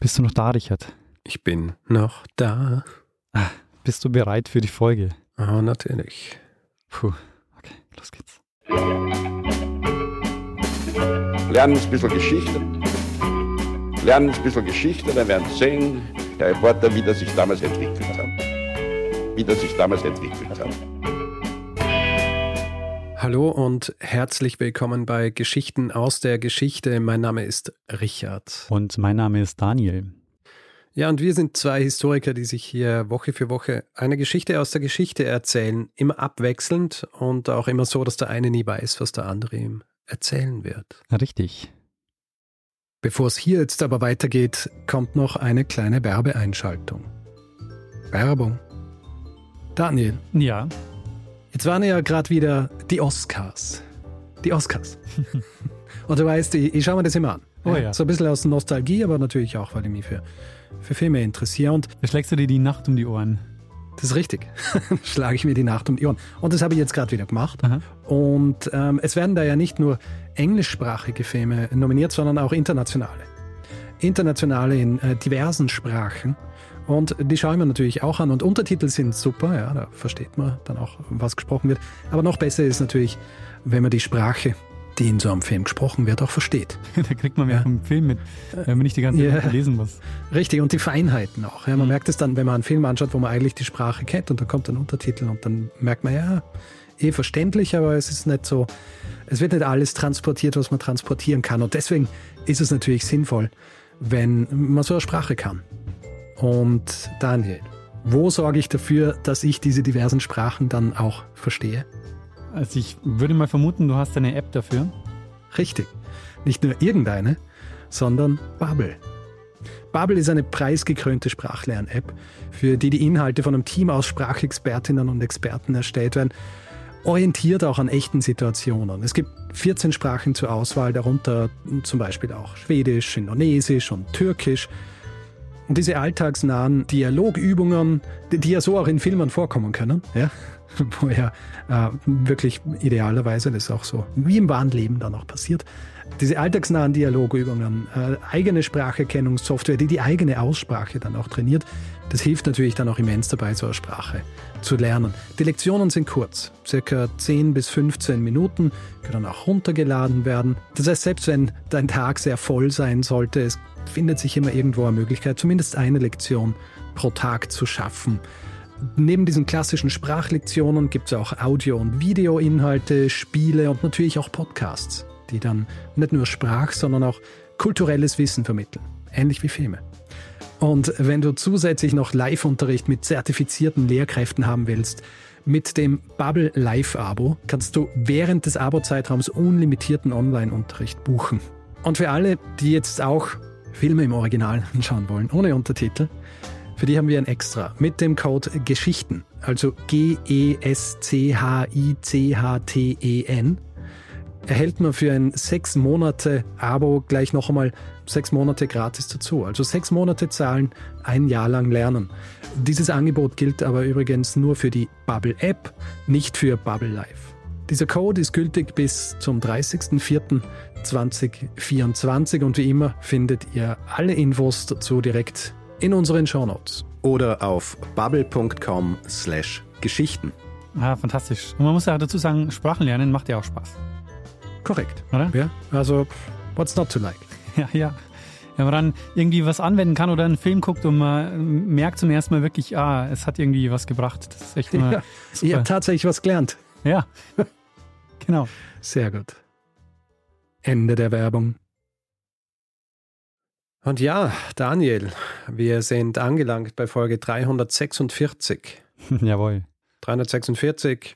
Bist du noch da, Richard? Ich bin noch da. Ah, bist du bereit für die Folge? Ah, natürlich. Puh, okay, los geht's. Lernen ein bisschen Geschichte. Lernen ein bisschen Geschichte, dann werden Sie sehen, der Reporter, wie das sich damals entwickelt hat. Wie das sich damals entwickelt hat. Hallo und herzlich willkommen bei Geschichten aus der Geschichte. Mein Name ist Richard. Und mein Name ist Daniel. Ja, und wir sind zwei Historiker, die sich hier Woche für Woche eine Geschichte aus der Geschichte erzählen, immer abwechselnd und auch immer so, dass der eine nie weiß, was der andere ihm erzählen wird. Richtig. Bevor es hier jetzt aber weitergeht, kommt noch eine kleine Werbeeinschaltung. Werbung. Daniel, Ja, Jetzt waren ja gerade wieder die Oscars. Die Oscars. Und du weißt, ich, ich schaue mir das immer an. Oh ja. So ein bisschen aus Nostalgie, aber natürlich auch, weil ich mich für, für Filme interessiere. Und da schlägst du dir die Nacht um die Ohren. das ist richtig. Schlage ich mir die Nacht um die Ohren. Und das habe ich jetzt gerade wieder gemacht. Aha. Und ähm, es werden da ja nicht nur englischsprachige Filme nominiert, sondern auch internationale. Internationale in äh, diversen Sprachen. Und die schaue ich mir natürlich auch an. Und Untertitel sind super, ja, da versteht man dann auch, was gesprochen wird. Aber noch besser ist natürlich, wenn man die Sprache, die in so einem Film gesprochen wird, auch versteht. da kriegt man mehr Ja. vom Film mit, wenn man nicht die ganze Zeit Ja. lesen muss. Richtig, und die Feinheiten auch. Ja, man Mhm. merkt es dann, wenn man einen Film anschaut, wo man eigentlich die Sprache kennt und dann kommt ein Untertitel und dann merkt man, ja, eh verständlich, aber es ist nicht so, es wird nicht alles transportiert, was man transportieren kann. Und deswegen ist es natürlich sinnvoll, wenn man so eine Sprache kann. Und Daniel, wo sorge ich dafür, dass ich diese diversen Sprachen dann auch verstehe? Also ich würde mal vermuten, du hast eine App dafür. Richtig. Nicht nur irgendeine, sondern Bubble. Bubble ist eine preisgekrönte Sprachlern-App, für die die Inhalte von einem Team aus Sprachexpertinnen und Experten erstellt werden, orientiert auch an echten Situationen. Es gibt 14 Sprachen zur Auswahl, darunter zum Beispiel auch Schwedisch, Indonesisch und Türkisch. Und diese alltagsnahen Dialogübungen, die, ja so auch in Filmen vorkommen können, ja, wo ja äh, wirklich idealerweise, das auch so wie im wahren Leben dann auch passiert, diese alltagsnahen Dialogübungen, äh, eigene Spracherkennungssoftware, die die eigene Aussprache dann auch trainiert, das hilft natürlich dann auch immens dabei, so eine Sprache zu lernen. Die Lektionen sind kurz, circa 10 bis 15 Minuten, können auch runtergeladen werden. Das heißt, selbst wenn dein Tag sehr voll sein sollte, es findet sich immer irgendwo eine Möglichkeit, zumindest eine Lektion pro Tag zu schaffen. Neben diesen klassischen Sprachlektionen gibt es auch Audio- und Videoinhalte, Spiele und natürlich auch Podcasts, die dann nicht nur Sprach, sondern auch kulturelles Wissen vermitteln. Ähnlich wie Filme. Und wenn du zusätzlich noch Live-Unterricht mit zertifizierten Lehrkräften haben willst, mit dem Bubble Live-Abo kannst du während des Abo-Zeitraums unlimitierten Online-Unterricht buchen. Und für alle, die jetzt auch Filme im Original anschauen wollen, ohne Untertitel, für die haben wir ein Extra mit dem Code Geschichten, also G-E-S-C-H-I-C-H-T-E-N, erhält man für ein sechs Monate Abo gleich noch einmal sechs Monate gratis dazu. Also sechs Monate zahlen, ein Jahr lang lernen. Dieses Angebot gilt aber übrigens nur für die Bubble App, nicht für Bubble Live. Dieser Code ist gültig bis zum 30.04.2024 und wie immer findet ihr alle Infos dazu direkt in unseren Shownotes. oder auf bubble.com slash Geschichten. Ah, fantastisch. Und man muss ja dazu sagen, Sprachen lernen macht ja auch Spaß. Korrekt. Oder? Ja, also what's not to like? Ja, ja. Wenn man dann irgendwie was anwenden kann oder einen Film guckt und man merkt zum ersten Mal wirklich, ah, es hat irgendwie was gebracht. Das ist echt immer Ja, ich super. habe tatsächlich was gelernt. Ja, genau. Sehr gut. Ende der Werbung. Und ja, Daniel, wir sind angelangt bei Folge 346. Jawohl. 346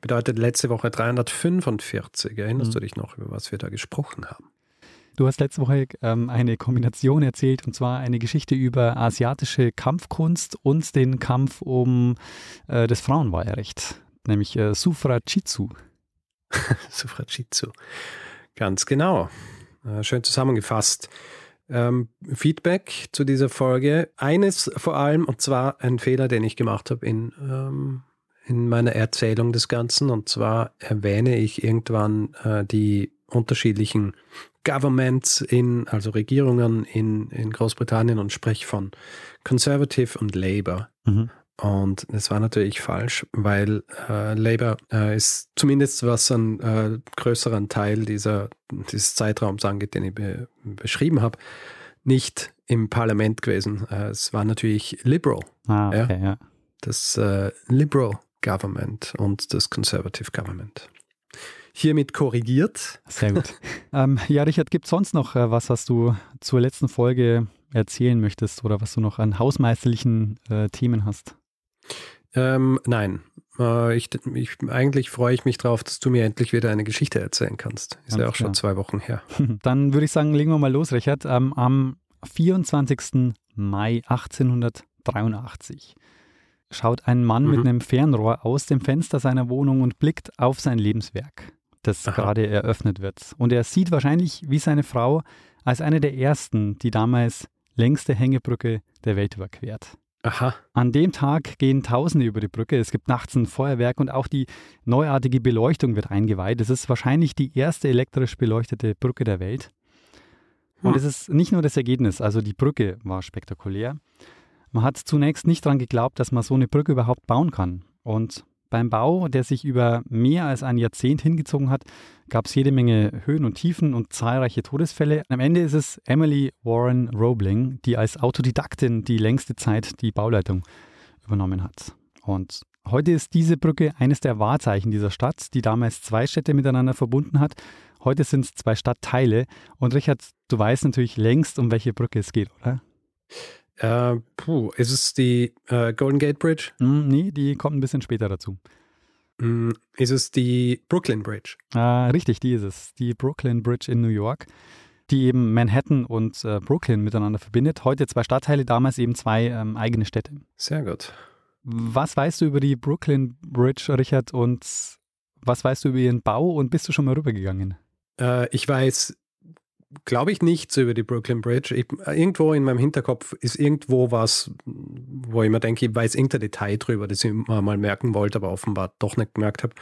bedeutet letzte Woche 345. Erinnerst Mhm. du dich noch, über was wir da gesprochen haben? Du hast letzte Woche ähm, eine Kombination erzählt, und zwar eine Geschichte über asiatische Kampfkunst und den Kampf um äh, das Frauenwahlrecht, nämlich äh, Suffragitsu. Suffragitsu. Ganz genau. Äh, Schön zusammengefasst. Ähm, Feedback zu dieser Folge. Eines vor allem, und zwar ein Fehler, den ich gemacht habe in, ähm, in meiner Erzählung des Ganzen. Und zwar erwähne ich irgendwann äh, die unterschiedlichen Governments in, also Regierungen in, in Großbritannien und spreche von Conservative und Labour. Mhm. Und das war natürlich falsch, weil äh, Labour äh, ist zumindest was einen äh, größeren Teil dieser, dieses Zeitraums angeht, den ich be beschrieben habe, nicht im Parlament gewesen. Äh, es war natürlich Liberal. Ah, okay, ja. Das äh, Liberal Government und das Conservative Government. Hiermit korrigiert. Sehr gut. ähm, ja, Richard, gibt es sonst noch äh, was, was du zur letzten Folge erzählen möchtest oder was du noch an hausmeisterlichen äh, Themen hast? Ähm, nein. Äh, ich, ich, eigentlich freue ich mich darauf, dass du mir endlich wieder eine Geschichte erzählen kannst. Ist Ganz ja auch schon klar. zwei Wochen her. Dann würde ich sagen, legen wir mal los, Richard. Ähm, am 24. Mai 1883 schaut ein Mann Mhm. mit einem Fernrohr aus dem Fenster seiner Wohnung und blickt auf sein Lebenswerk, das Aha. gerade eröffnet wird. Und er sieht wahrscheinlich wie seine Frau als eine der ersten die damals längste Hängebrücke der Welt überquert. Aha. An dem Tag gehen Tausende über die Brücke. Es gibt nachts ein Feuerwerk und auch die neuartige Beleuchtung wird eingeweiht. Es ist wahrscheinlich die erste elektrisch beleuchtete Brücke der Welt. Und Hm. es ist nicht nur das Ergebnis, also die Brücke war spektakulär. Man hat zunächst nicht daran geglaubt, dass man so eine Brücke überhaupt bauen kann. Und beim Bau, der sich über mehr als ein Jahrzehnt hingezogen hat, gab es jede Menge Höhen und Tiefen und zahlreiche Todesfälle. Am Ende ist es Emily Warren Roebling, die als Autodidaktin die längste Zeit die Bauleitung übernommen hat. Und heute ist diese Brücke eines der Wahrzeichen dieser Stadt, die damals zwei Städte miteinander verbunden hat. Heute sind es zwei Stadtteile. Und Richard, du weißt natürlich längst, um welche Brücke es geht, oder? Äh, puh, ist es die äh, Golden Gate Bridge? Hm, nee, die kommt ein bisschen später dazu. Hm, ist es die Brooklyn Bridge? Ah, richtig, die ist es. Die Brooklyn Bridge in New York, die eben Manhattan und äh, Brooklyn miteinander verbindet. Heute zwei Stadtteile, damals eben zwei ähm, eigene Städte. Sehr gut. Was weißt du über die Brooklyn Bridge, Richard, und was weißt du über ihren Bau und bist du schon mal rübergegangen? Äh, ich weiß, glaube ich, nichts über die Brooklyn Bridge. Ich, irgendwo in meinem Hinterkopf ist irgendwo was, wo ich mir denke, ich weiß irgendein Detail drüber, das ich mir mal merken wollte, aber offenbar doch nicht gemerkt habe.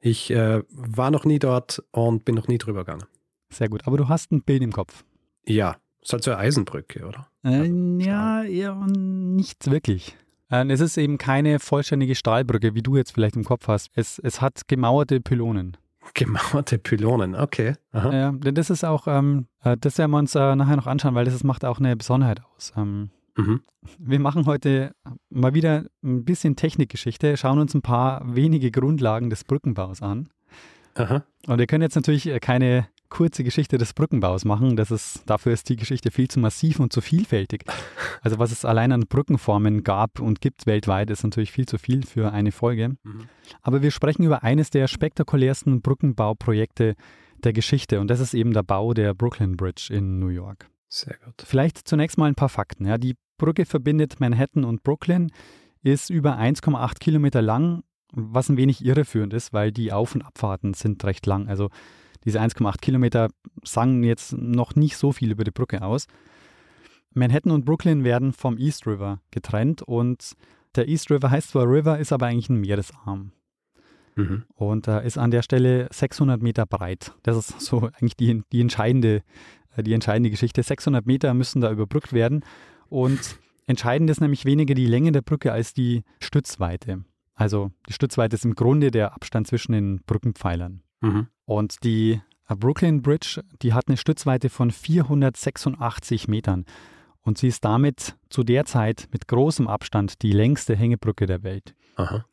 Ich äh, war noch nie dort und bin noch nie drüber gegangen. Sehr gut, aber du hast ein Bild im Kopf. Ja, ist halt so eine Eisenbrücke, oder? Äh, ja, ja, nicht wirklich. Äh, es ist eben keine vollständige Stahlbrücke, wie du jetzt vielleicht im Kopf hast. Es, es hat gemauerte Pylonen. Gemauerte Pylonen, okay. Aha. Ja, denn das ist auch, ähm, äh, das werden wir uns äh, nachher noch anschauen, weil das macht auch eine Besonderheit aus. Ähm, Mhm. wir machen heute mal wieder ein bisschen Technikgeschichte, schauen uns ein paar wenige Grundlagen des Brückenbaus an. Aha. Und wir können jetzt natürlich äh, keine kurze Geschichte des Brückenbaus machen. Das ist, dafür ist die Geschichte viel zu massiv und zu vielfältig. Also was es allein an Brückenformen gab und gibt weltweit, ist natürlich viel zu viel für eine Folge. Mhm. Aber wir sprechen über eines der spektakulärsten Brückenbauprojekte der Geschichte und das ist eben der Bau der Brooklyn Bridge in New York. Sehr gut. Vielleicht zunächst mal ein paar Fakten. Ja, die Brücke verbindet Manhattan und Brooklyn, ist über 1,8 Kilometer lang, was ein wenig irreführend ist, weil die Auf- und Abfahrten sind recht lang. Also diese 1,8 Kilometer sagen jetzt noch nicht so viel über die Brücke aus. Manhattan und Brooklyn werden vom East River getrennt und der East River heißt zwar River, ist aber eigentlich ein Meeresarm Mhm. und äh, ist an der Stelle 600 Meter breit. Das ist so eigentlich die, die, entscheidende, äh, die entscheidende Geschichte. 600 Meter müssen da überbrückt werden und entscheidend ist nämlich weniger die Länge der Brücke als die Stützweite. Also die Stützweite ist im Grunde der Abstand zwischen den Brückenpfeilern. Mhm. Und die äh, Brooklyn Bridge, die hat eine Stützweite von 486 Metern. Und sie ist damit zu der Zeit mit großem Abstand die längste Hängebrücke der Welt. Aha.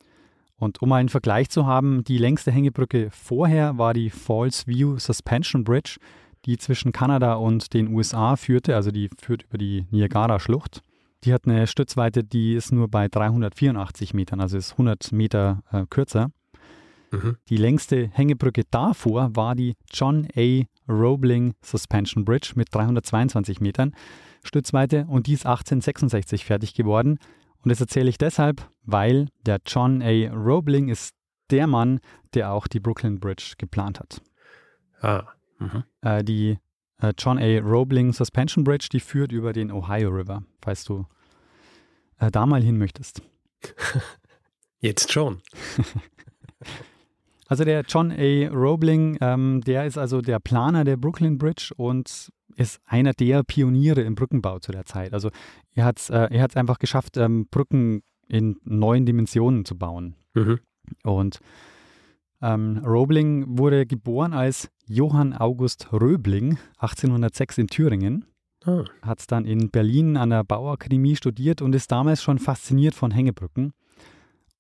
Und um einen Vergleich zu haben, die längste Hängebrücke vorher war die Falls View Suspension Bridge, die zwischen Kanada und den USA führte, also die führt über die Niagara-Schlucht. Die hat eine Stützweite, die ist nur bei 384 Metern, also ist 100 Meter äh, kürzer. Mhm. Die längste Hängebrücke davor war die John A. Roebling Suspension Bridge mit 322 Metern Stützweite und die ist 1866 fertig geworden. Und das erzähle ich deshalb, weil der John A. Roebling ist der Mann, der auch die Brooklyn Bridge geplant hat. Ah. Mhm. Äh, die äh, John A. Roebling Suspension Bridge, die führt über den Ohio River, falls du äh, da mal hin möchtest. Jetzt schon. Also der John A. Roebling, ähm, der ist also der Planer der Brooklyn Bridge und ist einer der Pioniere im Brückenbau zu der Zeit. Also er hat es äh, er hat's einfach geschafft, ähm, Brücken in neuen Dimensionen zu bauen. Mhm. Und ähm, Roebling wurde geboren als Johann August Röbling 1806 in Thüringen. Ah. Hat dann in Berlin an der Bauakademie studiert und ist damals schon fasziniert von Hängebrücken.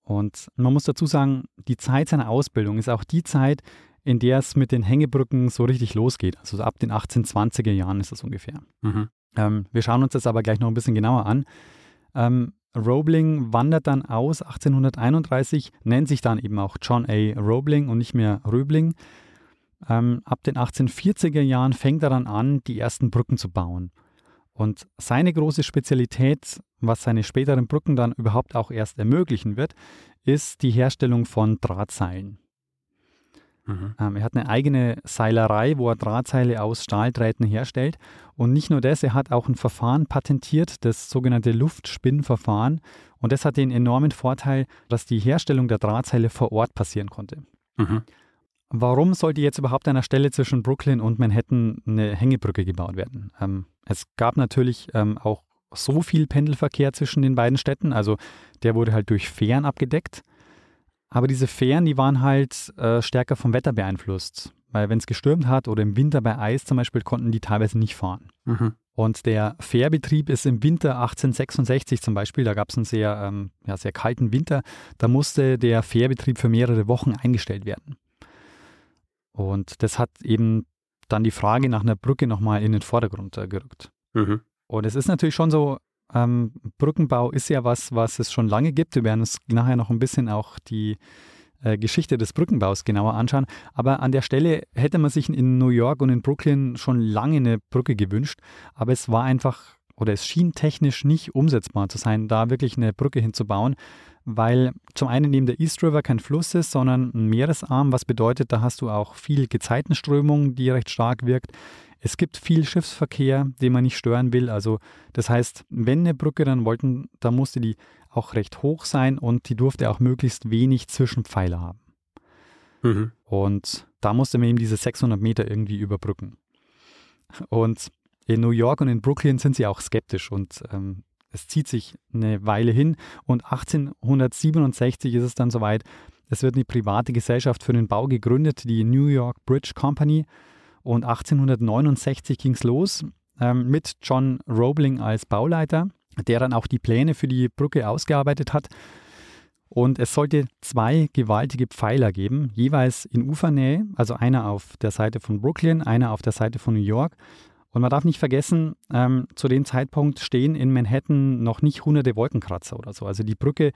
Und man muss dazu sagen, die Zeit seiner Ausbildung ist auch die Zeit, in der es mit den Hängebrücken so richtig losgeht. Also so ab den 1820er Jahren ist das ungefähr. Mhm. Ähm, wir schauen uns das aber gleich noch ein bisschen genauer an. Ähm, Roebling wandert dann aus 1831, nennt sich dann eben auch John A. Roebling und nicht mehr Röbling. Ähm, ab den 1840er Jahren fängt er dann an, die ersten Brücken zu bauen. Und seine große Spezialität, was seine späteren Brücken dann überhaupt auch erst ermöglichen wird, ist die Herstellung von Drahtseilen. Mhm. Ähm, er hat eine eigene Seilerei, wo er Drahtseile aus Stahldrähten herstellt. Und nicht nur das, er hat auch ein Verfahren patentiert, das sogenannte Luftspinnverfahren. Und das hat den enormen Vorteil, dass die Herstellung der Drahtseile vor Ort passieren konnte. Mhm. Warum sollte jetzt überhaupt an der Stelle zwischen Brooklyn und Manhattan eine Hängebrücke gebaut werden? Ähm, es gab natürlich ähm, auch so viel Pendelverkehr zwischen den beiden Städten, also der wurde halt durch Fähren abgedeckt. Aber diese Fähren, die waren halt äh, stärker vom Wetter beeinflusst. Weil wenn es gestürmt hat oder im Winter bei Eis zum Beispiel, konnten die teilweise nicht fahren. Mhm. Und der Fährbetrieb ist im Winter 1866 zum Beispiel, da gab es einen sehr, ähm, ja, sehr kalten Winter, da musste der Fährbetrieb für mehrere Wochen eingestellt werden. Und das hat eben dann die Frage nach einer Brücke nochmal in den Vordergrund äh, gerückt. Mhm. Und es ist natürlich schon so, ähm, Brückenbau ist ja was, was es schon lange gibt. Wir werden uns nachher noch ein bisschen auch die äh, Geschichte des Brückenbaus genauer anschauen. Aber an der Stelle hätte man sich in New York und in Brooklyn schon lange eine Brücke gewünscht. Aber es war einfach oder es schien technisch nicht umsetzbar zu sein, da wirklich eine Brücke hinzubauen, weil zum einen neben der East River kein Fluss ist, sondern ein Meeresarm, was bedeutet, da hast du auch viel Gezeitenströmung, die recht stark wirkt. Es gibt viel Schiffsverkehr, den man nicht stören will. Also das heißt, wenn eine Brücke dann wollten, dann musste die auch recht hoch sein und die durfte auch möglichst wenig Zwischenpfeiler haben. Mhm. Und da musste man eben diese 600 Meter irgendwie überbrücken. Und in New York und in Brooklyn sind sie auch skeptisch und ähm, es zieht sich eine Weile hin. Und 1867 ist es dann soweit, es wird eine private Gesellschaft für den Bau gegründet, die New York Bridge Company. Und 1869 ging es los ähm, mit John Roebling als Bauleiter, der dann auch die Pläne für die Brücke ausgearbeitet hat. Und es sollte zwei gewaltige Pfeiler geben, jeweils in Ufernähe, also einer auf der Seite von Brooklyn, einer auf der Seite von New York. Und man darf nicht vergessen, ähm, zu dem Zeitpunkt stehen in Manhattan noch nicht hunderte Wolkenkratzer oder so. Also die Brücke,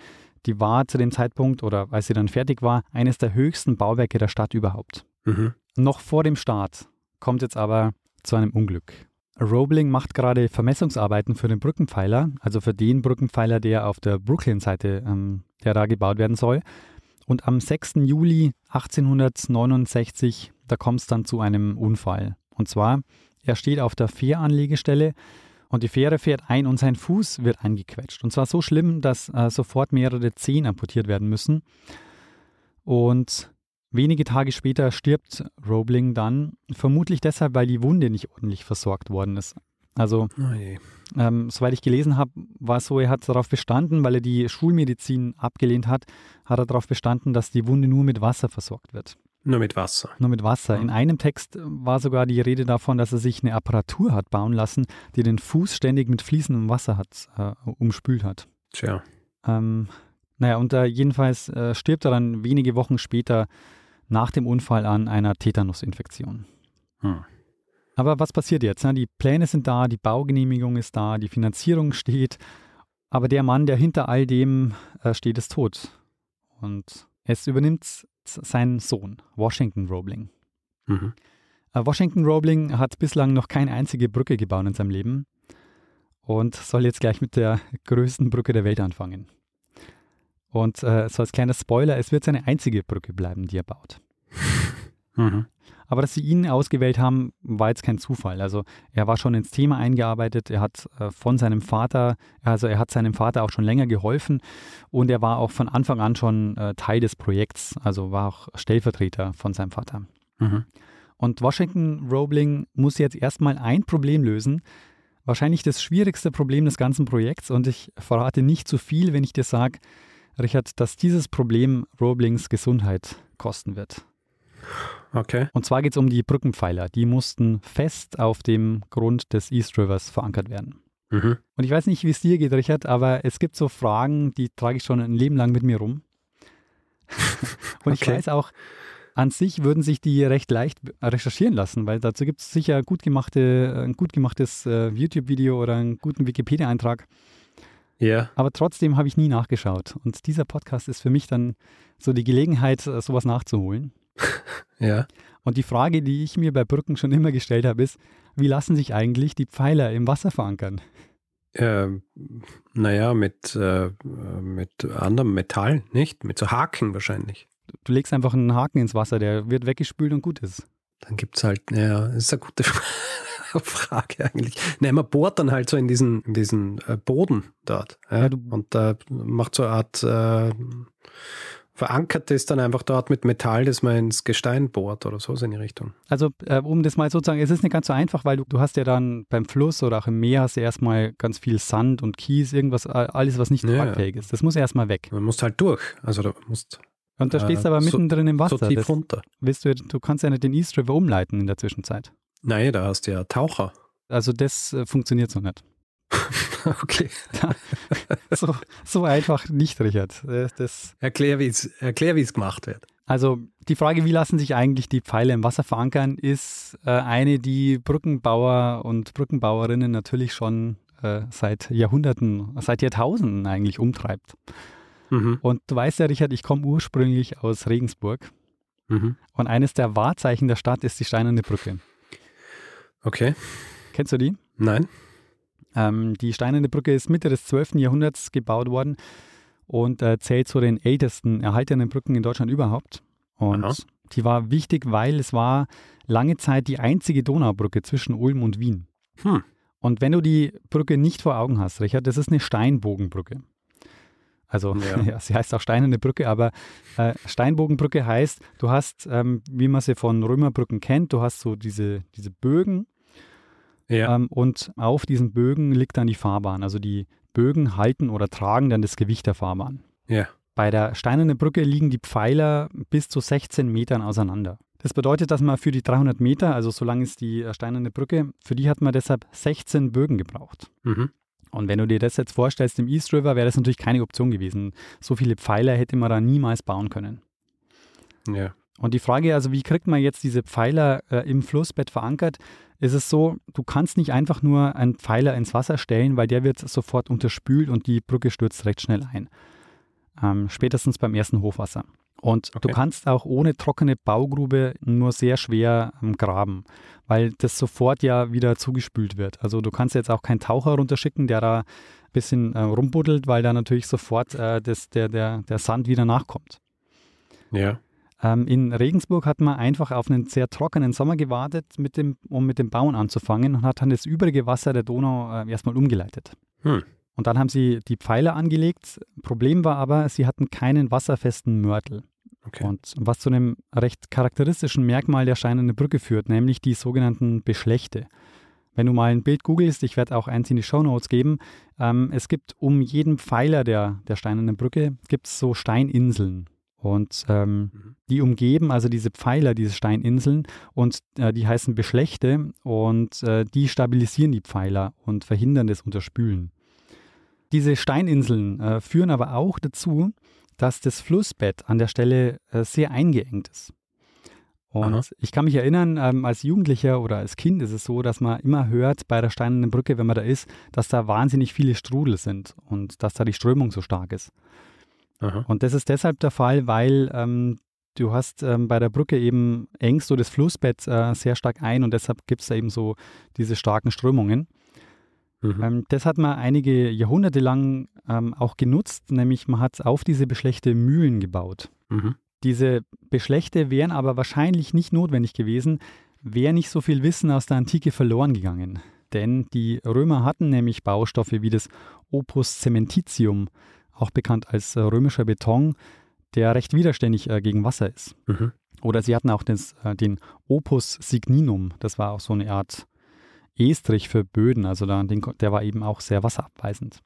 die war zu dem Zeitpunkt oder als sie dann fertig war, eines der höchsten Bauwerke der Stadt überhaupt. Mhm. Noch vor dem Start kommt jetzt aber zu einem Unglück. Roebling macht gerade Vermessungsarbeiten für den Brückenpfeiler, also für den Brückenpfeiler, der auf der Brooklyn-Seite, ähm, der da gebaut werden soll. Und am 6. Juli 1869, da kommt es dann zu einem Unfall. Und zwar, er steht auf der Fähranlegestelle und die Fähre fährt ein und sein Fuß wird eingequetscht. Und zwar so schlimm, dass äh, sofort mehrere Zehen amputiert werden müssen. Und wenige Tage später stirbt Roebling dann, vermutlich deshalb, weil die Wunde nicht ordentlich versorgt worden ist. Also, Oh ähm, soweit ich gelesen habe, war es so, er hat darauf bestanden, weil er die Schulmedizin abgelehnt hat, hat er darauf bestanden, dass die Wunde nur mit Wasser versorgt wird. Nur mit Wasser. Nur mit Wasser. In einem Text war sogar die Rede davon, dass er sich eine Apparatur hat bauen lassen, die den Fuß ständig mit fließendem Wasser hat, äh, umspült hat. Tja. Ähm, naja, und äh, jedenfalls äh, stirbt er dann wenige Wochen später nach dem Unfall an einer Tetanusinfektion. Hm. Aber was passiert jetzt? Ne? Die Pläne sind da, die Baugenehmigung ist da, die Finanzierung steht, aber der Mann, der hinter all dem äh, steht, ist tot. Und es übernimmt sein Sohn, Washington Roebling. Mhm. Äh, Washington Roebling hat bislang noch keine einzige Brücke gebaut in seinem Leben und soll jetzt gleich mit der größten Brücke der Welt anfangen. Und äh, so als kleiner Spoiler, es wird seine einzige Brücke bleiben, die er baut. Mhm. Aber dass sie ihn ausgewählt haben, war jetzt kein Zufall. Also er war schon ins Thema eingearbeitet, er hat äh, von seinem Vater, also er hat seinem Vater auch schon länger geholfen und er war auch von Anfang an schon äh, Teil des Projekts, also war auch Stellvertreter von seinem Vater. Mhm. Und Washington Roebling muss jetzt erstmal ein Problem lösen, wahrscheinlich das schwierigste Problem des ganzen Projekts und ich verrate nicht zu viel, wenn ich dir sage, Richard, dass dieses Problem Roeblings Gesundheit kosten wird. Okay. Und zwar geht es um die Brückenpfeiler. Die mussten fest auf dem Grund des East Rivers verankert werden. Mhm. Und ich weiß nicht, wie es dir geht, Richard, aber es gibt so Fragen, die trage ich schon ein Leben lang mit mir rum. Und ich Okay. weiß auch, an sich würden sich die recht leicht recherchieren lassen, weil dazu gibt es sicher gut gemachte, ein gut gemachtes äh, YouTube-Video oder einen guten Wikipedia-Eintrag. Ja. Aber trotzdem habe ich nie nachgeschaut. Und dieser Podcast ist für mich dann so die Gelegenheit, äh, sowas nachzuholen. Ja. Und die Frage, die ich mir bei Brücken schon immer gestellt habe, ist, wie lassen sich eigentlich die Pfeiler im Wasser verankern? Ähm, naja, mit, äh, mit anderem Metall, nicht? Mit so Haken wahrscheinlich. Du legst einfach einen Haken ins Wasser, der wird weggespült und gut ist. Dann gibt es halt, ja, das ist eine gute Frage eigentlich. Nein, man bohrt dann halt so in diesen, in diesen äh, Boden dort. Ja, Ja, und da macht so eine Art, äh, verankert es dann einfach dort mit Metall, das man ins Gestein bohrt oder so so in die Richtung. Also äh, um das mal sozusagen, es ist nicht ganz so einfach, weil du, du hast ja dann beim Fluss oder auch im Meer hast du erstmal ganz viel Sand und Kies, irgendwas, äh, alles, was nicht Ja, ja. tragfähig ist. Das muss erstmal weg. Man muss halt durch. Also da musst Und da Äh, stehst du aber so- mittendrin im Wasser. so tief das runter. willst du, du kannst ja nicht den East River umleiten in der Zwischenzeit. Nein, da hast du ja Taucher. Also das äh, funktioniert so nicht. okay. So, so einfach nicht, Richard. Äh, Das, Erklär, wie es erklär, wie es gemacht wird. Also die Frage, wie lassen sich eigentlich die Pfeile im Wasser verankern, ist äh, eine, die Brückenbauer und Brückenbauerinnen natürlich schon äh, seit Jahrhunderten, seit Jahrtausenden eigentlich umtreibt. Mhm. Und du weißt ja, Richard, ich komme ursprünglich aus Regensburg Mhm. und eines der Wahrzeichen der Stadt ist die Steinerne Brücke. Okay. Kennst du die? Nein. Ähm, die Steinerne Brücke ist Mitte des 12. Jahrhunderts gebaut worden und äh, zählt zu den ältesten erhaltenen Brücken in Deutschland überhaupt. Und Aha. die war wichtig, weil es war lange Zeit die einzige Donaubrücke zwischen Ulm und Wien. Hm. Und wenn du die Brücke nicht vor Augen hast, Richard, das ist eine Steinbogenbrücke. Also, Ja. ja. sie heißt auch Steinerne Brücke, aber äh, Steinbogenbrücke heißt, du hast, ähm, wie man sie von Römerbrücken kennt, du hast so diese, diese Bögen Ja. ähm, und auf diesen Bögen liegt dann die Fahrbahn. Also die Bögen halten oder tragen dann das Gewicht der Fahrbahn. ja. Bei der Steinernen Brücke liegen die Pfeiler bis zu 16 Metern auseinander. Das bedeutet, dass man für die 300 Meter, also so lang ist die äh, Steinerne Brücke, für die hat man deshalb 16 Bögen gebraucht. Mhm. Und wenn du dir das jetzt vorstellst im East River, wäre das natürlich keine Option gewesen. So viele Pfeiler hätte man da niemals bauen können. Ja. Und die Frage, also wie kriegt man jetzt diese Pfeiler äh, im Flussbett verankert, ist es so, du kannst nicht einfach nur einen Pfeiler ins Wasser stellen, weil der wird sofort unterspült und die Brücke stürzt recht schnell ein. Ähm, spätestens beim ersten Hochwasser. Und du Okay. kannst auch ohne trockene Baugrube nur sehr schwer ähm, graben, weil das sofort ja wieder zugespült wird. Also du kannst jetzt auch keinen Taucher runterschicken, der da ein bisschen äh, rumbuddelt, weil da natürlich sofort äh, das, der, der, der Sand wieder nachkommt. Ja. Ähm, in Regensburg hat man einfach auf einen sehr trockenen Sommer gewartet, mit dem, um mit dem Bauen anzufangen und hat dann das übrige Wasser der Donau äh, erstmal umgeleitet. Hm. Und dann haben sie die Pfeiler angelegt. Problem war aber, sie hatten keinen wasserfesten Mörtel. Okay. Und was zu einem recht charakteristischen Merkmal der Steinernen Brücke führt, nämlich die sogenannten Beschlechte. Wenn du mal ein Bild googelst, ich werde auch eins in die Shownotes geben, ähm, es gibt um jeden Pfeiler der, der Steinernen Brücke, gibt es so Steininseln. Und ähm, Mhm. die umgeben also diese Pfeiler, diese Steininseln und äh, die heißen Beschlechte und äh, die stabilisieren die Pfeiler und verhindern das Unterspülen. Diese Steininseln äh, führen aber auch dazu, dass das Flussbett an der Stelle äh, sehr eingeengt ist. Und Aha. ich kann mich erinnern, ähm, als Jugendlicher oder als Kind ist es so, dass man immer hört bei der Steinernen Brücke, wenn man da ist, dass da wahnsinnig viele Strudel sind und dass da die Strömung so stark ist. Aha. Und das ist deshalb der Fall, weil ähm, du hast ähm, bei der Brücke eben engst du das Flussbett äh, sehr stark ein und deshalb gibt es da eben so diese starken Strömungen. Mhm. Ähm, das hat man einige Jahrhunderte lang ähm, auch genutzt, nämlich man hat auf diese Beschlechte Mühlen gebaut. Mhm. diese Beschlechte wären aber wahrscheinlich nicht notwendig gewesen, wäre nicht so viel Wissen aus der Antike verloren gegangen. Denn die Römer hatten nämlich Baustoffe wie das Opus cementitium, auch bekannt als äh, römischer Beton, der recht widerständig äh, gegen Wasser ist. Mhm. Oder sie hatten auch das, äh, den Opus signinum, das war auch so eine Art Estrich für Böden, also da, den, der war eben auch sehr wasserabweisend.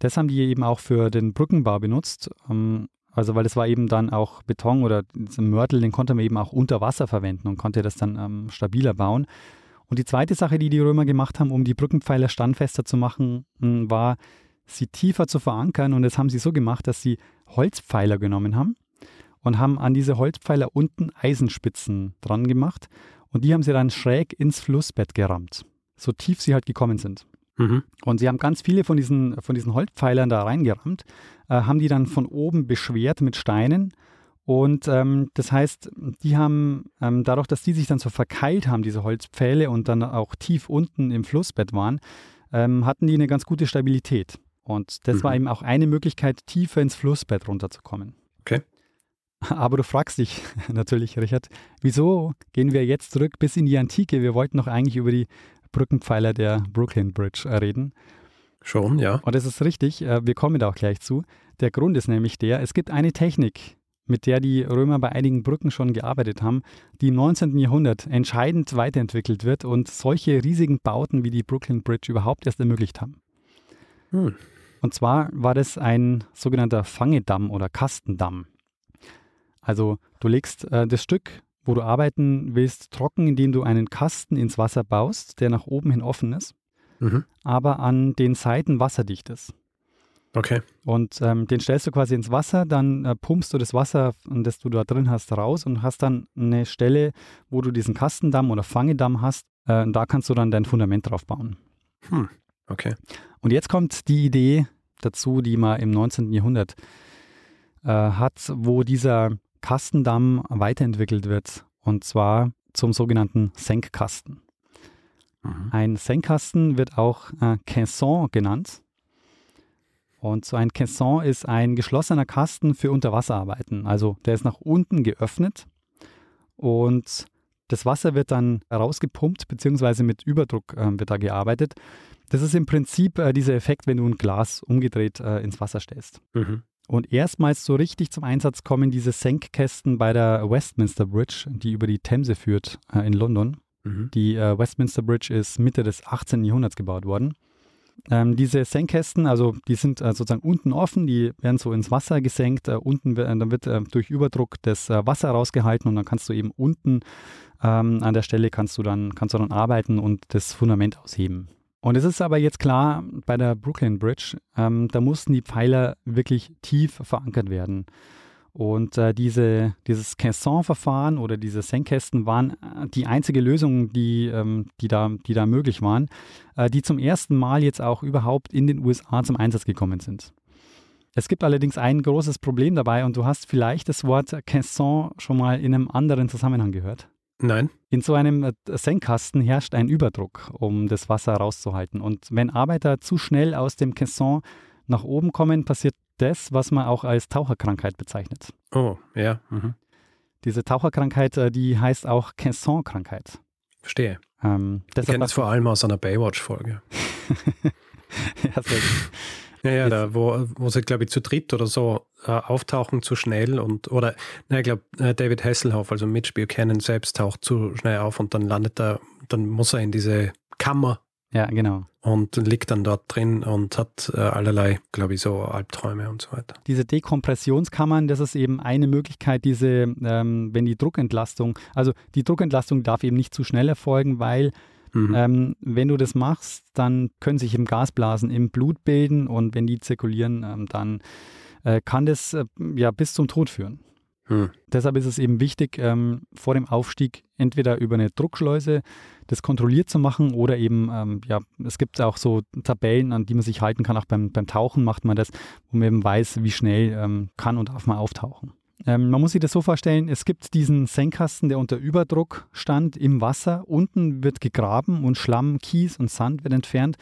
Das haben die eben auch für den Brückenbau benutzt. Ähm, also weil das war eben dann auch Beton oder Mörtel, den konnte man eben auch unter Wasser verwenden und konnte das dann ähm, stabiler bauen. Und die zweite Sache, die die Römer gemacht haben, um die Brückenpfeiler standfester zu machen, hm, war, sie tiefer zu verankern. Und das haben sie so gemacht, dass sie Holzpfeiler genommen haben und haben an diese Holzpfeiler unten Eisenspitzen dran gemacht. Und die haben sie dann schräg ins Flussbett gerammt, so tief sie halt gekommen sind. Mhm. Und sie haben ganz viele von diesen, von diesen Holzpfeilern da reingerammt, äh, haben die dann von oben beschwert mit Steinen. Und ähm, das heißt, die haben, ähm, dadurch, dass die sich dann so verkeilt haben, diese Holzpfähle, und dann auch tief unten im Flussbett waren, ähm, hatten die eine ganz gute Stabilität. Und das Mhm. war eben auch eine Möglichkeit, tiefer ins Flussbett runterzukommen. Okay. Aber du fragst dich natürlich, Richard, wieso gehen wir jetzt zurück bis in die Antike? Wir wollten doch eigentlich über die Brückenpfeiler der Brooklyn Bridge äh, reden. Schon, ja. Und das ist richtig, äh, wir kommen da auch gleich zu. Der Grund ist nämlich der, es gibt eine Technik, mit der die Römer bei einigen Brücken schon gearbeitet haben, die im 19. Jahrhundert entscheidend weiterentwickelt wird und solche riesigen Bauten wie die Brooklyn Bridge überhaupt erst ermöglicht haben. Hm. Und zwar war das ein sogenannter Fangedamm oder Kastendamm. Also du legst äh, das Stück, wo du arbeiten willst, trocken, indem du einen Kasten ins Wasser baust, der nach oben hin offen ist, Mhm. aber an den Seiten wasserdicht ist. Okay. Und ähm, den stellst du quasi ins Wasser, dann äh, pumpst du das Wasser, das du da drin hast, raus und hast dann eine Stelle, wo du diesen Kastendamm oder Fangedamm hast. Äh, und da kannst du dann dein Fundament drauf bauen. Hm. Okay. Und jetzt kommt die Idee dazu, die man im 19. Jahrhundert äh, hat, wo dieser Kastendamm weiterentwickelt wird. Und zwar zum sogenannten Senkkasten. Mhm. Ein Senkkasten wird auch äh, Caisson genannt. Und so ein Caisson ist ein geschlossener Kasten für Unterwasserarbeiten. Also der ist nach unten geöffnet und das Wasser wird dann rausgepumpt, beziehungsweise mit Überdruck äh, wird da gearbeitet. Das ist im Prinzip äh, dieser Effekt, wenn du ein Glas umgedreht äh, ins Wasser stellst. Mhm. Und erstmals so richtig zum Einsatz kommen diese Senkkästen bei der Westminster Bridge, die über die Themse führt äh, in London. Mhm. Die äh, Westminster Bridge ist Mitte des 18. Jahrhunderts gebaut worden. Ähm, diese Senkkästen, also die sind äh, sozusagen unten offen, die werden so ins Wasser gesenkt. Äh, unten äh, dann wird äh, durch Überdruck das äh, Wasser rausgehalten und dann kannst du eben unten ähm, an der Stelle kannst du dann kannst du dann arbeiten und das Fundament ausheben. Und es ist aber jetzt klar bei der Brooklyn Bridge, ähm, da mussten die Pfeiler wirklich tief verankert werden. Und äh, diese, dieses Caisson-Verfahren oder diese Senkkästen waren äh, die einzige Lösung, die, ähm, die, da, die da möglich waren, äh, die zum ersten Mal jetzt auch überhaupt in den USA zum Einsatz gekommen sind. Es gibt allerdings ein großes Problem dabei und du hast vielleicht das Wort Caisson schon mal in einem anderen Zusammenhang gehört. Nein. In so einem äh, Senkkasten herrscht ein Überdruck, um das Wasser rauszuhalten. Und wenn Arbeiter zu schnell aus dem Caisson nach oben kommen, passiert das, was man auch als Taucherkrankheit bezeichnet. Oh, ja. Mhm. Diese Taucherkrankheit, äh, die heißt auch Caisson-Krankheit. Verstehe. Ähm, Ich kenne das vor allem aus einer Baywatch-Folge. ja, sehr gut. Ja, ja, Jetzt- da, wo, wo sie, glaube ich, zu dritt oder so äh, auftauchen zu schnell und, oder, na, ich glaube, äh, David Hasselhoff, also Mitch Buchanan selbst taucht zu schnell auf und dann landet er, dann muss er in diese Kammer ja, genau. und liegt dann dort drin und hat äh, allerlei, glaube ich, so Albträume und so weiter. Diese Dekompressionskammern, das ist eben eine Möglichkeit, diese, ähm, wenn die Druckentlastung, also die Druckentlastung darf eben nicht zu schnell erfolgen, weil Mhm. Ähm, wenn du das machst, dann können sich eben Gasblasen im Blut bilden und wenn die zirkulieren, ähm, dann äh, kann das äh, ja bis zum Tod führen. Hm. Deshalb ist es eben wichtig, ähm, vor dem Aufstieg entweder über eine Druckschleuse das kontrolliert zu machen oder eben, ähm, ja, es gibt auch so Tabellen, an die man sich halten kann. Auch beim, beim Tauchen macht man das, wo man eben weiß, wie schnell ähm, kann und darf man auftauchen. Ähm, man muss sich das so vorstellen, es gibt diesen Senkkasten, der unter Überdruck stand im Wasser. Unten wird gegraben und Schlamm, Kies und Sand wird entfernt,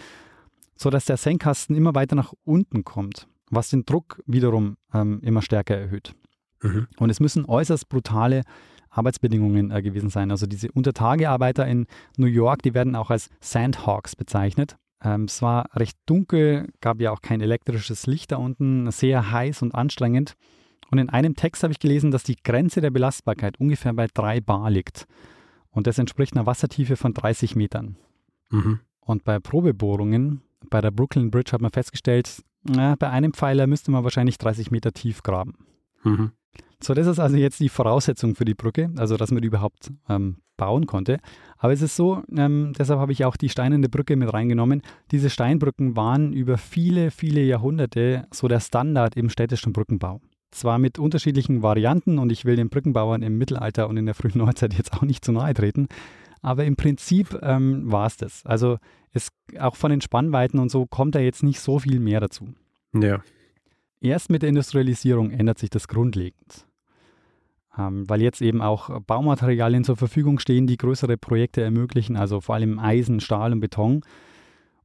sodass der Senkkasten immer weiter nach unten kommt, was den Druck wiederum ähm, immer stärker erhöht. Mhm. Und es müssen äußerst brutale Arbeitsbedingungen äh, gewesen sein. Also diese Untertagearbeiter in New York, die werden auch als Sandhawks bezeichnet. Ähm, es war recht dunkel, gab ja auch kein elektrisches Licht da unten, sehr heiß und anstrengend. Und in einem Text habe ich gelesen, dass die Grenze der Belastbarkeit ungefähr bei 3 Bar liegt. Und das entspricht einer Wassertiefe von 30 Metern. Mhm. Und bei Probebohrungen bei der Brooklyn Bridge hat man festgestellt, na, bei einem Pfeiler müsste man wahrscheinlich 30 Meter tief graben. Mhm. So, das ist also jetzt die Voraussetzung für die Brücke, also dass man die überhaupt ähm, bauen konnte. Aber es ist so, ähm, deshalb habe ich auch die steinerne Brücke mit reingenommen. Diese Steinbrücken waren über viele, viele Jahrhunderte so der Standard im städtischen Brückenbau. Zwar mit unterschiedlichen Varianten und ich will den Brückenbauern im Mittelalter und in der frühen Neuzeit jetzt auch nicht zu nahe treten, aber im Prinzip ähm, war es das. Also es, auch von den Spannweiten und so kommt da jetzt nicht so viel mehr dazu. Ja. Erst mit der Industrialisierung ändert sich das grundlegend. Ähm, weil jetzt eben auch Baumaterialien zur Verfügung stehen, die größere Projekte ermöglichen, also vor allem Eisen, Stahl und Beton.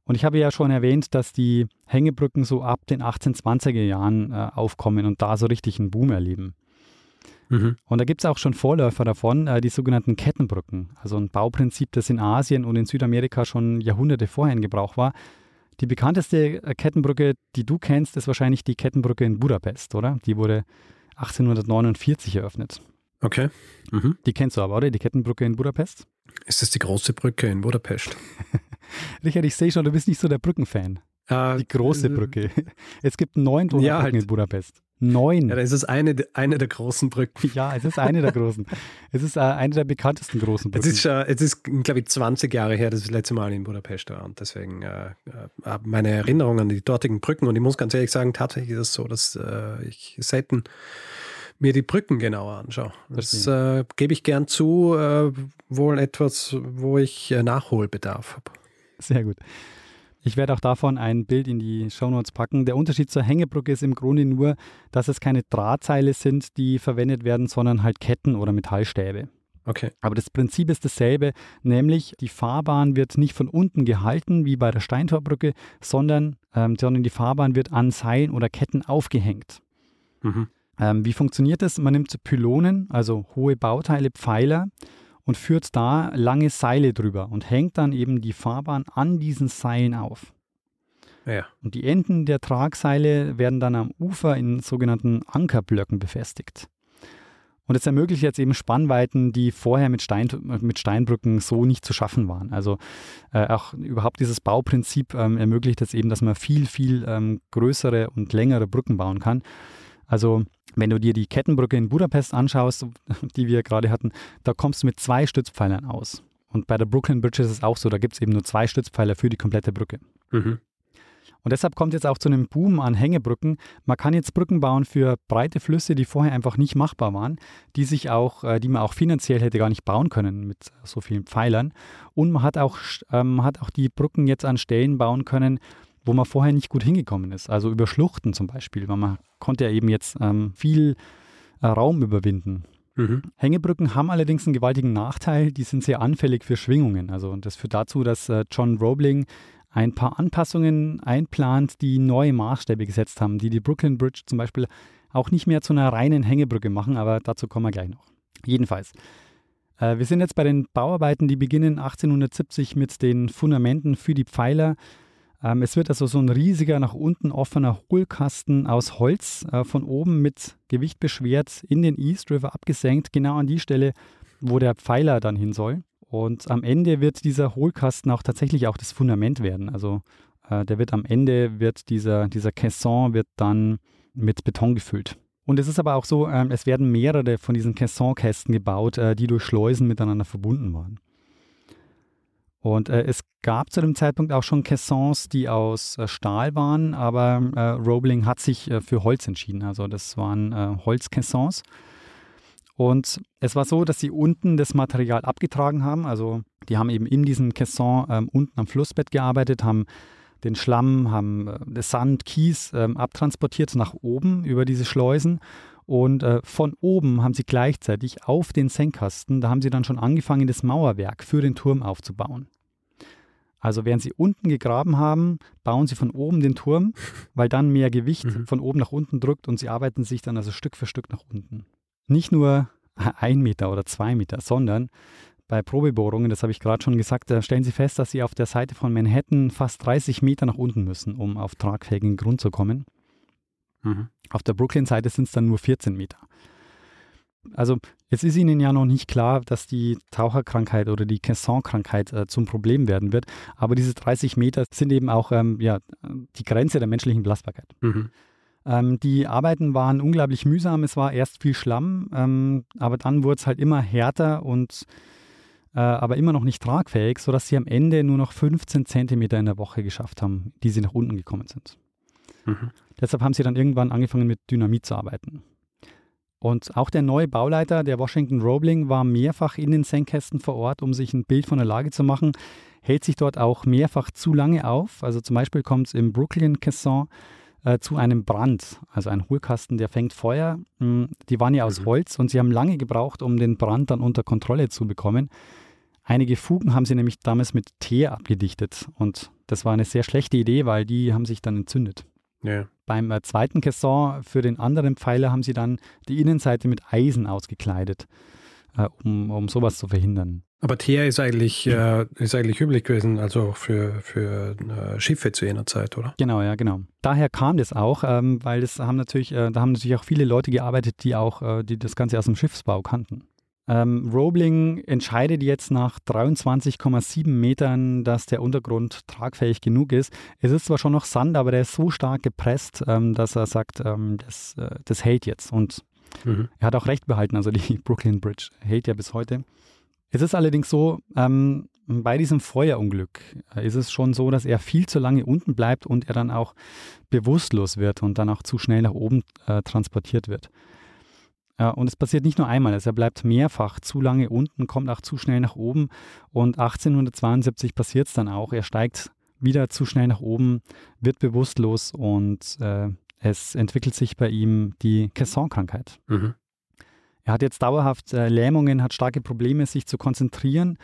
Und ich habe ja schon erwähnt, dass die Hängebrücken so ab den 1820er Jahren äh, aufkommen und da so richtig einen Boom erleben. Mhm. Und da gibt es auch schon Vorläufer davon, äh, die sogenannten Kettenbrücken. Also ein Bauprinzip, das in Asien und in Südamerika schon Jahrhunderte vorher in Gebrauch war. Die bekannteste äh, Kettenbrücke, die du kennst, ist wahrscheinlich die Kettenbrücke in Budapest, oder? Die wurde 1849 eröffnet. Okay. Mhm. Die kennst du aber, oder? Die Kettenbrücke in Budapest? Ist das die große Brücke in Budapest? Richard, ich sehe schon, du bist nicht so der Brückenfan. Äh, Die große äh, Brücke. Es gibt neun Ja, Donaubrücken halt. in Budapest. Neun. Ja, das ist eine, eine der großen Brücken. Ja, es ist eine der großen. Es ist äh, eine der bekanntesten großen Es Brücken. ist, äh, es ist glaube ich, 20 Jahre her, dass ich das letzte Mal in Budapest war. Und deswegen äh, äh, meine Erinnerung an die dortigen Brücken. Und ich muss ganz ehrlich sagen, tatsächlich ist es so, dass äh, ich selten mir die Brücken genauer anschaue. Das gebe ich gern zu, wohl etwas, wo ich Nachholbedarf habe. Sehr gut. Ich werde auch davon ein Bild in die Shownotes packen. Der Unterschied zur Hängebrücke ist im Grunde nur, dass es keine Drahtseile sind, die verwendet werden, sondern halt Ketten oder Metallstäbe. Okay. Aber das Prinzip ist dasselbe, nämlich die Fahrbahn wird nicht von unten gehalten wie bei der Steintorbrücke, sondern, ähm, sondern die Fahrbahn wird an Seilen oder Ketten aufgehängt. Mhm. Ähm, wie funktioniert das? Man nimmt Pylonen, also hohe Bauteile, Pfeiler und führt da lange Seile drüber und hängt dann eben die Fahrbahn an diesen Seilen auf. Ja. Und die Enden der Tragseile werden dann am Ufer in sogenannten Ankerblöcken befestigt. Und es ermöglicht jetzt eben Spannweiten, die vorher mit, Stein, mit Steinbrücken so nicht zu schaffen waren. Also äh, auch überhaupt dieses Bauprinzip ähm, ermöglicht es eben, dass man viel, viel ähm, größere und längere Brücken bauen kann. Also wenn du dir die Kettenbrücke in Budapest anschaust, die wir gerade hatten, da kommst du mit zwei Stützpfeilern aus. Und bei der Brooklyn Bridge ist es auch so, da gibt es eben nur zwei Stützpfeiler für die komplette Brücke. Mhm. Und deshalb kommt jetzt auch zu einem Boom an Hängebrücken. Man kann jetzt Brücken bauen für breite Flüsse, die vorher einfach nicht machbar waren, die sich auch, äh, die man auch finanziell hätte gar nicht bauen können mit so vielen Pfeilern. Und man hat auch, ähm, hat auch die Brücken jetzt an Stellen bauen können, wo man vorher nicht gut hingekommen ist. Also über Schluchten zum Beispiel, weil man konnte ja eben jetzt ähm, viel äh, Raum überwinden. Mhm. Hängebrücken haben allerdings einen gewaltigen Nachteil, die sind sehr anfällig für Schwingungen. Also und das führt dazu, dass äh, John Roebling ein paar Anpassungen einplant, die neue Maßstäbe gesetzt haben, die die Brooklyn Bridge zum Beispiel auch nicht mehr zu einer reinen Hängebrücke machen, aber dazu kommen wir gleich noch. Jedenfalls, äh, wir sind jetzt bei den Bauarbeiten, die beginnen 1870 mit den Fundamenten für die Pfeiler. Ähm, es wird also so ein riesiger, nach unten offener Hohlkasten aus Holz äh, von oben mit Gewicht beschwert in den East River abgesenkt, genau an die Stelle, wo der Pfeiler dann hin soll. Und am Ende wird dieser Hohlkasten auch tatsächlich auch das Fundament werden. Also äh, der wird am Ende, wird dieser, dieser Caisson wird dann mit Beton gefüllt. Und es ist aber auch so, ähm, es werden mehrere von diesen Caisson-Kästen gebaut, äh, die durch Schleusen miteinander verbunden waren. Und äh, es gab zu dem Zeitpunkt auch schon Caissons, die aus äh, Stahl waren, aber äh, Roebling hat sich äh, für Holz entschieden. Also das waren äh, Holzcaissons. Und es war so, dass sie unten das Material abgetragen haben. Also die haben eben in diesem Caisson ähm, unten am Flussbett gearbeitet, haben den Schlamm, haben äh, Sand, Kies ähm, abtransportiert nach oben über diese Schleusen. Und äh, von oben haben sie gleichzeitig auf den Senkkasten, da haben sie dann schon angefangen, das Mauerwerk für den Turm aufzubauen. Also während sie unten gegraben haben, bauen sie von oben den Turm, weil dann mehr Gewicht Mhm. von oben nach unten drückt und sie arbeiten sich dann also Stück für Stück nach unten. Nicht nur ein Meter oder zwei Meter, sondern bei Probebohrungen, das habe ich gerade schon gesagt, da stellen sie fest, dass sie auf der Seite von Manhattan fast 30 Meter nach unten müssen, um auf tragfähigen Grund zu kommen. Mhm. Auf der Brooklyn-Seite sind es dann nur 14 Meter. Also jetzt ist Ihnen ja noch nicht klar, dass die Taucherkrankheit oder die Casson-Krankheit äh, zum Problem werden wird. Aber diese 30 Meter sind eben auch ähm, ja, die Grenze der menschlichen Belastbarkeit. Mhm. Ähm, die Arbeiten waren unglaublich mühsam. Es war erst viel Schlamm, ähm, aber dann wurde es halt immer härter und äh, aber immer noch nicht tragfähig, sodass sie am Ende nur noch 15 Zentimeter in der Woche geschafft haben, die sie nach unten gekommen sind. Mhm. Deshalb haben sie dann irgendwann angefangen mit Dynamit zu arbeiten. Und auch der neue Bauleiter, der Washington Roebling, war mehrfach in den Senkkästen vor Ort, um sich ein Bild von der Lage zu machen, hält sich dort auch mehrfach zu lange auf. Also zum Beispiel kommt es im Brooklyn Caisson äh, zu einem Brand, also ein Hohlkasten, der fängt Feuer. Mm, Die waren ja aus Mhm. Holz und sie haben lange gebraucht, um den Brand dann unter Kontrolle zu bekommen. Einige Fugen haben sie nämlich damals mit Teer abgedichtet und das war eine sehr schlechte Idee, weil die haben sich dann entzündet. Ja. Beim äh, zweiten Caisson für den anderen Pfeiler haben sie dann die Innenseite mit Eisen ausgekleidet, äh, um, um sowas zu verhindern. Aber Teer ist eigentlich, äh, ist eigentlich üblich gewesen, also auch für, für äh, Schiffe zu jener Zeit, oder? Genau, ja, genau. Daher kam das auch, ähm, weil das haben natürlich, äh, da haben natürlich auch viele Leute gearbeitet, die auch, äh, die das Ganze aus dem Schiffsbau kannten. Ähm, Roebling entscheidet jetzt nach 23,7 Metern, dass der Untergrund tragfähig genug ist. Es ist zwar schon noch Sand, aber der ist so stark gepresst, ähm, dass er sagt, ähm, das, äh, das hält jetzt. Und Mhm. er hat auch recht behalten, also die Brooklyn Bridge hält ja bis heute. Es ist allerdings so, ähm, bei diesem Feuerunglück äh, ist es schon so, dass er viel zu lange unten bleibt und er dann auch bewusstlos wird und dann auch zu schnell nach oben äh, transportiert wird. Äh, und es passiert nicht nur einmal, also er bleibt mehrfach zu lange unten, kommt auch zu schnell nach oben und 1872 passiert es dann auch. Er steigt wieder zu schnell nach oben, wird bewusstlos und äh, es entwickelt sich bei ihm die Caisson-Krankheit. Mhm. Er hat jetzt dauerhaft äh, Lähmungen, hat starke Probleme, sich zu konzentrieren.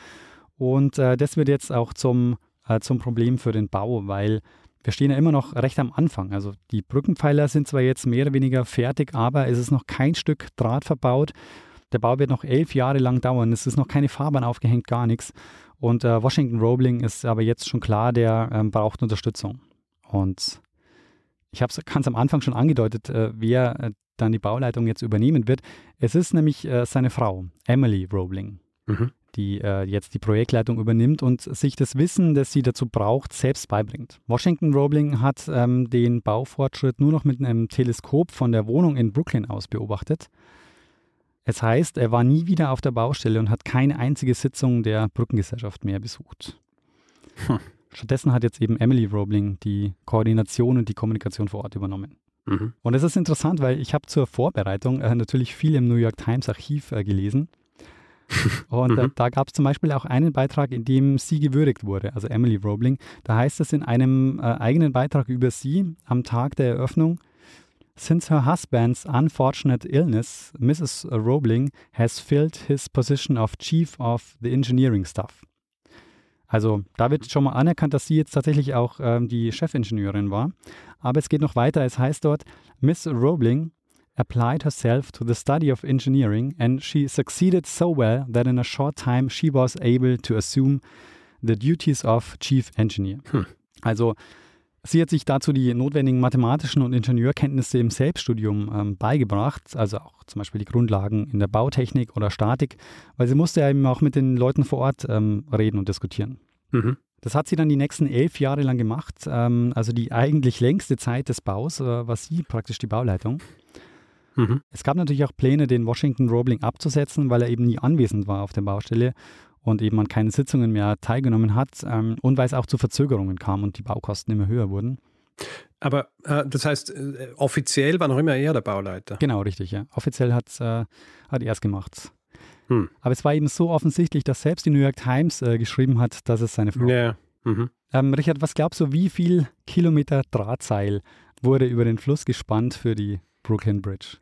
Und äh, das wird jetzt auch zum, äh, zum Problem für den Bau, weil wir stehen ja immer noch recht am Anfang. Also die Brückenpfeiler sind zwar jetzt mehr oder weniger fertig, aber es ist noch kein Stück Draht verbaut. Der Bau wird noch elf Jahre lang dauern. Es ist noch keine Fahrbahn aufgehängt, gar nichts. Und äh, Washington Roebling ist aber jetzt schon klar, der ähm, braucht Unterstützung. Und ich kann es am Anfang schon angedeutet, äh, wer äh, dann die Bauleitung jetzt übernehmen wird. Es ist nämlich äh, seine Frau, Emily Roebling, Mhm. Die äh, jetzt die Projektleitung übernimmt und sich das Wissen, das sie dazu braucht, selbst beibringt. Washington Roebling hat ähm, den Baufortschritt nur noch mit einem Teleskop von der Wohnung in Brooklyn aus beobachtet. Es heißt, er war nie wieder auf der Baustelle und hat keine einzige Sitzung der Brückengesellschaft mehr besucht. Hm. Stattdessen hat jetzt eben Emily Roebling die Koordination und die Kommunikation vor Ort übernommen. Mhm. Und es ist interessant, weil ich habe zur Vorbereitung äh, natürlich viel im New York Times Archiv äh, gelesen. Und äh, Mhm. da gab es zum Beispiel auch einen Beitrag, in dem sie gewürdigt wurde, also Emily Roebling. Da heißt es in einem äh, eigenen Beitrag über sie am Tag der Eröffnung, Since her husband's unfortunate illness, Mrs. Roebling has filled his position of Chief of the Engineering Staff. Also da wird schon mal anerkannt, dass sie jetzt tatsächlich auch ähm, die Chefingenieurin war. Aber es geht noch weiter. Es heißt dort, Miss Roebling applied herself to the study of engineering and she succeeded so well that in a short time she was able to assume the duties of Chief Engineer. Hm. Also sie hat sich dazu die notwendigen mathematischen und Ingenieurkenntnisse im Selbststudium ähm, beigebracht, also auch zum Beispiel die Grundlagen in der Bautechnik oder Statik, weil sie musste ja eben auch mit den Leuten vor Ort ähm, reden und diskutieren. Mhm. Das hat sie dann die nächsten elf Jahre lang gemacht. Ähm, also die eigentlich längste Zeit des Baus äh, war sie praktisch die Bauleitung. Mhm. Es gab natürlich auch Pläne, den Washington Roebling abzusetzen, weil er eben nie anwesend war auf der Baustelle und eben an keinen Sitzungen mehr teilgenommen hat ähm, und weil es auch zu Verzögerungen kam und die Baukosten immer höher wurden. Aber äh, das heißt, äh, offiziell war noch immer er der Bauleiter. Genau, richtig, ja. Offiziell hat, äh, hat er es gemacht. Hm. Aber es war eben so offensichtlich, dass selbst die New York Times äh, geschrieben hat, dass es seine Frau Ja. Mhm. Ähm, Richard, was glaubst du, wie viel Kilometer Drahtseil wurde über den Fluss gespannt für die Brooklyn Bridge?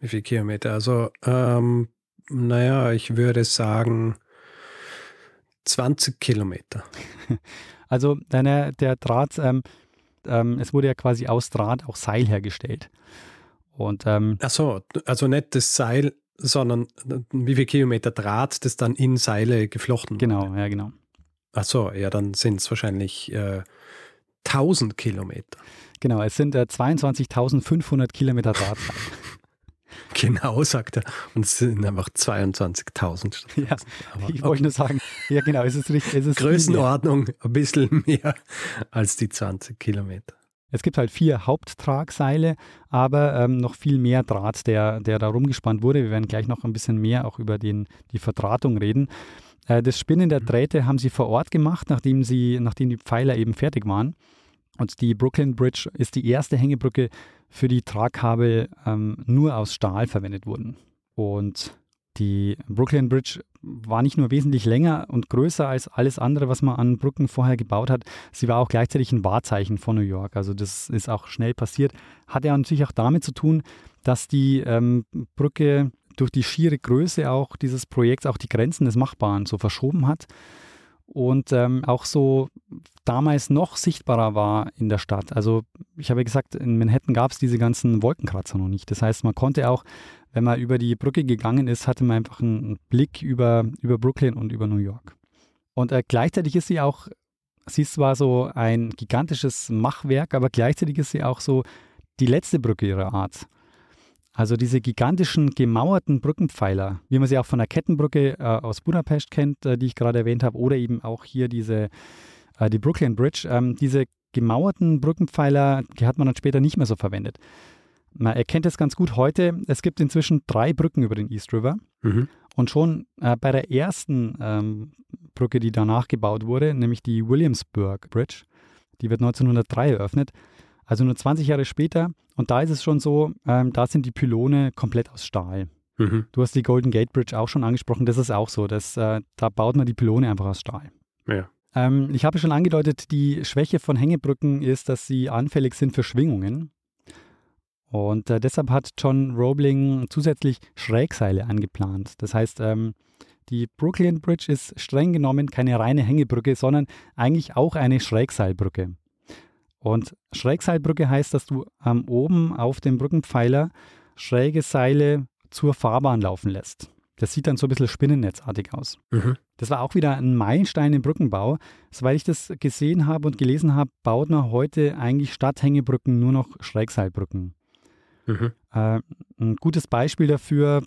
Wie viele Kilometer? Also, ähm, naja, ich würde sagen 20 Kilometer. Also der, der Draht, ähm, ähm, es wurde ja quasi aus Draht auch Seil hergestellt. Und ähm, Ach so, also nicht das Seil, sondern wie viel Kilometer Draht, das dann in Seile geflochten genau, wurde. ja genau. Ach so, ja, dann sind es wahrscheinlich äh, 1000 Kilometer. Genau, es sind äh, 22.500 Kilometer Drahtseil. Genau, sagt er. Und es sind einfach 22.000. ja, Aber ich wollte nur sagen, ja genau, es ist richtig. Es ist. Größenordnung ein bisschen mehr als die 20 Kilometer. Es gibt halt vier Haupttragseile, aber ähm, noch viel mehr Draht, der, der da rumgespannt wurde. Wir werden gleich noch ein bisschen mehr auch über den, die Verdrahtung reden. Äh, das Spinnen der Drähte haben sie vor Ort gemacht, nachdem, sie, nachdem die Pfeiler eben fertig waren. Und die Brooklyn Bridge ist die erste Hängebrücke, für die Tragkabel ähm, nur aus Stahl verwendet wurden. Und die Brooklyn Bridge war nicht nur wesentlich länger und größer als alles andere, was man an Brücken vorher gebaut hat. Sie war auch gleichzeitig ein Wahrzeichen von New York. Also das ist auch schnell passiert. Hat ja natürlich auch damit zu tun, dass die ähm, Brücke durch die schiere Größe auch dieses Projekts auch die Grenzen des Machbaren so verschoben hat und ähm, auch so damals noch sichtbarer war in der Stadt. Also ich habe gesagt, in Manhattan gab es diese ganzen Wolkenkratzer noch nicht. Das heißt, man konnte auch, wenn man über die Brücke gegangen ist, hatte man einfach einen Blick über, über Brooklyn und über New York. Und äh, gleichzeitig ist sie auch, sie ist zwar so ein gigantisches Machwerk, aber gleichzeitig ist sie auch so die letzte Brücke ihrer Art. Also diese gigantischen gemauerten Brückenpfeiler, wie man sie auch von der Kettenbrücke äh, aus Budapest kennt, äh, die ich gerade erwähnt habe, oder eben auch hier diese, äh, die Brooklyn Bridge, ähm, diese gemauerten Brückenpfeiler, die hat man dann später nicht mehr so verwendet. Man erkennt es ganz gut heute. Es gibt inzwischen drei Brücken über den East River. Mhm. Und schon äh, bei der ersten ähm, Brücke, die danach gebaut wurde, nämlich die Williamsburg Bridge, die wird 1903 eröffnet, also nur 20 Jahre später. Und da ist es schon so, ähm, da sind die Pylone komplett aus Stahl. Mhm. Du hast die Golden Gate Bridge auch schon angesprochen, das ist auch so. Das, äh, da baut man die Pylone einfach aus Stahl. Ja. Ähm, ich habe schon angedeutet, die Schwäche von Hängebrücken ist, dass sie anfällig sind für Schwingungen. Und äh, deshalb hat John Roebling zusätzlich Schrägseile angeplant. Das heißt, ähm, die Brooklyn Bridge ist streng genommen keine reine Hängebrücke, sondern eigentlich auch eine Schrägseilbrücke. Und Schrägseilbrücke heißt, dass du ähm, oben auf dem Brückenpfeiler schräge Seile zur Fahrbahn laufen lässt. Das sieht dann so ein bisschen spinnennetzartig aus. Mhm. Das war auch wieder ein Meilenstein im Brückenbau. Soweit ich das gesehen habe und gelesen habe, baut man heute eigentlich statt Hängebrücken nur noch Schrägseilbrücken. Mhm. Äh, ein gutes Beispiel dafür,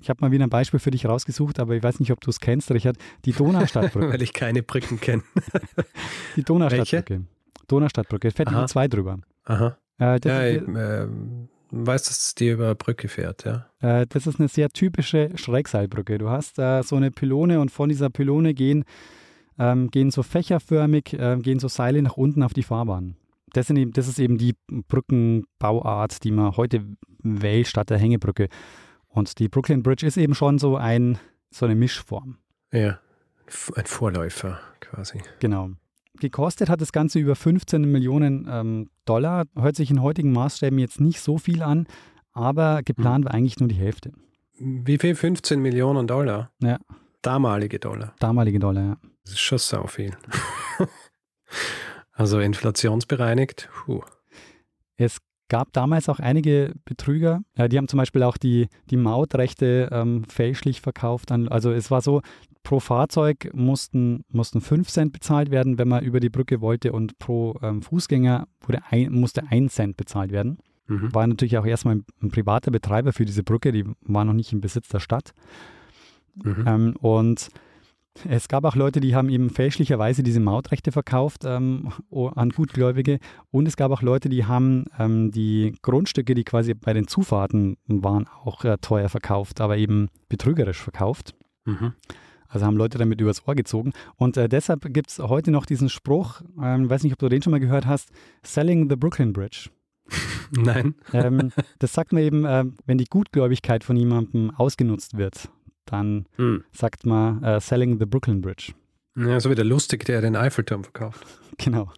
ich habe mal wieder ein Beispiel für dich rausgesucht, aber ich weiß nicht, ob du es kennst, Richard, die Donaustadtbrücke. Weil ich keine Brücken kenne. die Donaustadtbrücke. Donaustadtbrücke, fährt die Aha. U2 drüber. Aha. Äh, das, Ja, ich ist, äh, weiß, dass die über Brücke fährt, ja. äh, das ist eine sehr typische Schrägseilbrücke. Du hast äh, so eine Pylone und von dieser Pylone gehen, ähm, gehen so fächerförmig, äh, gehen so Seile nach unten auf die Fahrbahn. Das, eben, das ist eben die Brückenbauart, die man heute wählt statt der Hängebrücke. Und die Brooklyn Bridge ist eben schon so, ein, so eine Mischform. Ja. Ein Vorläufer quasi. Genau. Gekostet hat das Ganze über 15 Millionen ähm, Dollar. Hört sich in heutigen Maßstäben jetzt nicht so viel an, aber geplant war eigentlich nur die Hälfte. Wie viel? 15 Millionen Dollar? Ja. Damalige Dollar. Damalige Dollar, ja. Das ist schon sau viel. also inflationsbereinigt. Puh. Es gab damals auch einige Betrüger, ja, die haben zum Beispiel auch die, die Mautrechte ähm, fälschlich verkauft. An, also es war so, pro Fahrzeug mussten, mussten 5 Cent bezahlt werden, wenn man über die Brücke wollte und pro ähm, Fußgänger wurde ein, musste 1 Cent bezahlt werden. Mhm. War natürlich auch erstmal ein, ein privater Betreiber für diese Brücke, die war noch nicht im Besitz der Stadt. Mhm. Ähm, und es gab auch Leute, die haben eben fälschlicherweise diese Mautrechte verkauft ähm, an Gutgläubige. Und es gab auch Leute, die haben ähm, die Grundstücke, die quasi bei den Zufahrten waren, auch äh, teuer verkauft, aber eben betrügerisch verkauft. Mhm. Also haben Leute damit übers Ohr gezogen. Und äh, deshalb gibt es heute noch diesen Spruch, ähm, weiß nicht, ob du den schon mal gehört hast, Selling the Brooklyn Bridge. Nein. ähm, das sagt man eben, äh, wenn die Gutgläubigkeit von jemandem ausgenutzt wird, dann Hm. sagt man äh, Selling the Brooklyn Bridge. Ja, so wie der Lustig, der den Eiffelturm verkauft. Genau.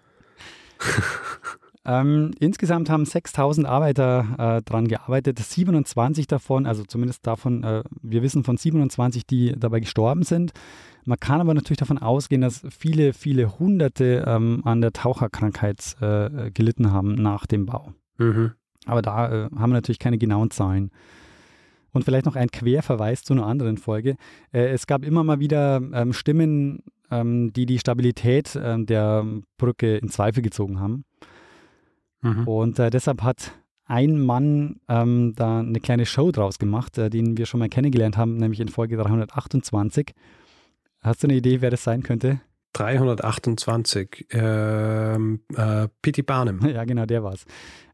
Ähm, insgesamt haben 6000 Arbeiter äh, dran gearbeitet, 27 davon, also zumindest davon, äh, wir wissen von 27, die dabei gestorben sind. Man kann aber natürlich davon ausgehen, dass viele, viele Hunderte ähm, an der Taucherkrankheit äh, gelitten haben nach dem Bau. Mhm. Aber da äh, haben wir natürlich keine genauen Zahlen. Und vielleicht noch ein Querverweis zu einer anderen Folge. Äh, es gab immer mal wieder ähm, Stimmen, ähm, die die Stabilität ähm, der Brücke in Zweifel gezogen haben. Mhm. Und äh, deshalb hat ein Mann ähm, da eine kleine Show draus gemacht, äh, den wir schon mal kennengelernt haben, nämlich in Folge 328. Hast du eine Idee, wer das sein könnte? 328. Ähm, äh, P.T. Barnum. Ja, genau, der war's.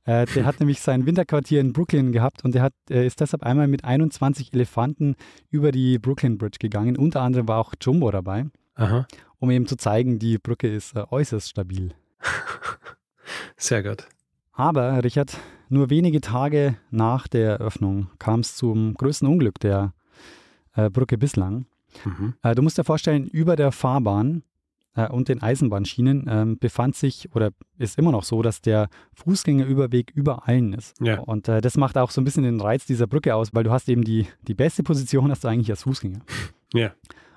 Äh, der hat nämlich sein Winterquartier in Brooklyn gehabt und der hat, äh, ist deshalb einmal mit 21 Elefanten über die Brooklyn Bridge gegangen. Unter anderem war auch Jumbo dabei, Aha. um eben zu zeigen, die Brücke ist äh, äußerst stabil. Sehr gut. Aber, Richard, nur wenige Tage nach der Eröffnung kam es zum größten Unglück der äh, Brücke bislang. Mhm. Äh, du musst dir vorstellen, über der Fahrbahn äh, und den Eisenbahnschienen ähm, befand sich oder ist immer noch so, dass der Fußgängerüberweg über allen ist. Ja. Und äh, das macht auch so ein bisschen den Reiz dieser Brücke aus, weil du hast eben die, die beste Position hast du eigentlich als Fußgänger. Ja.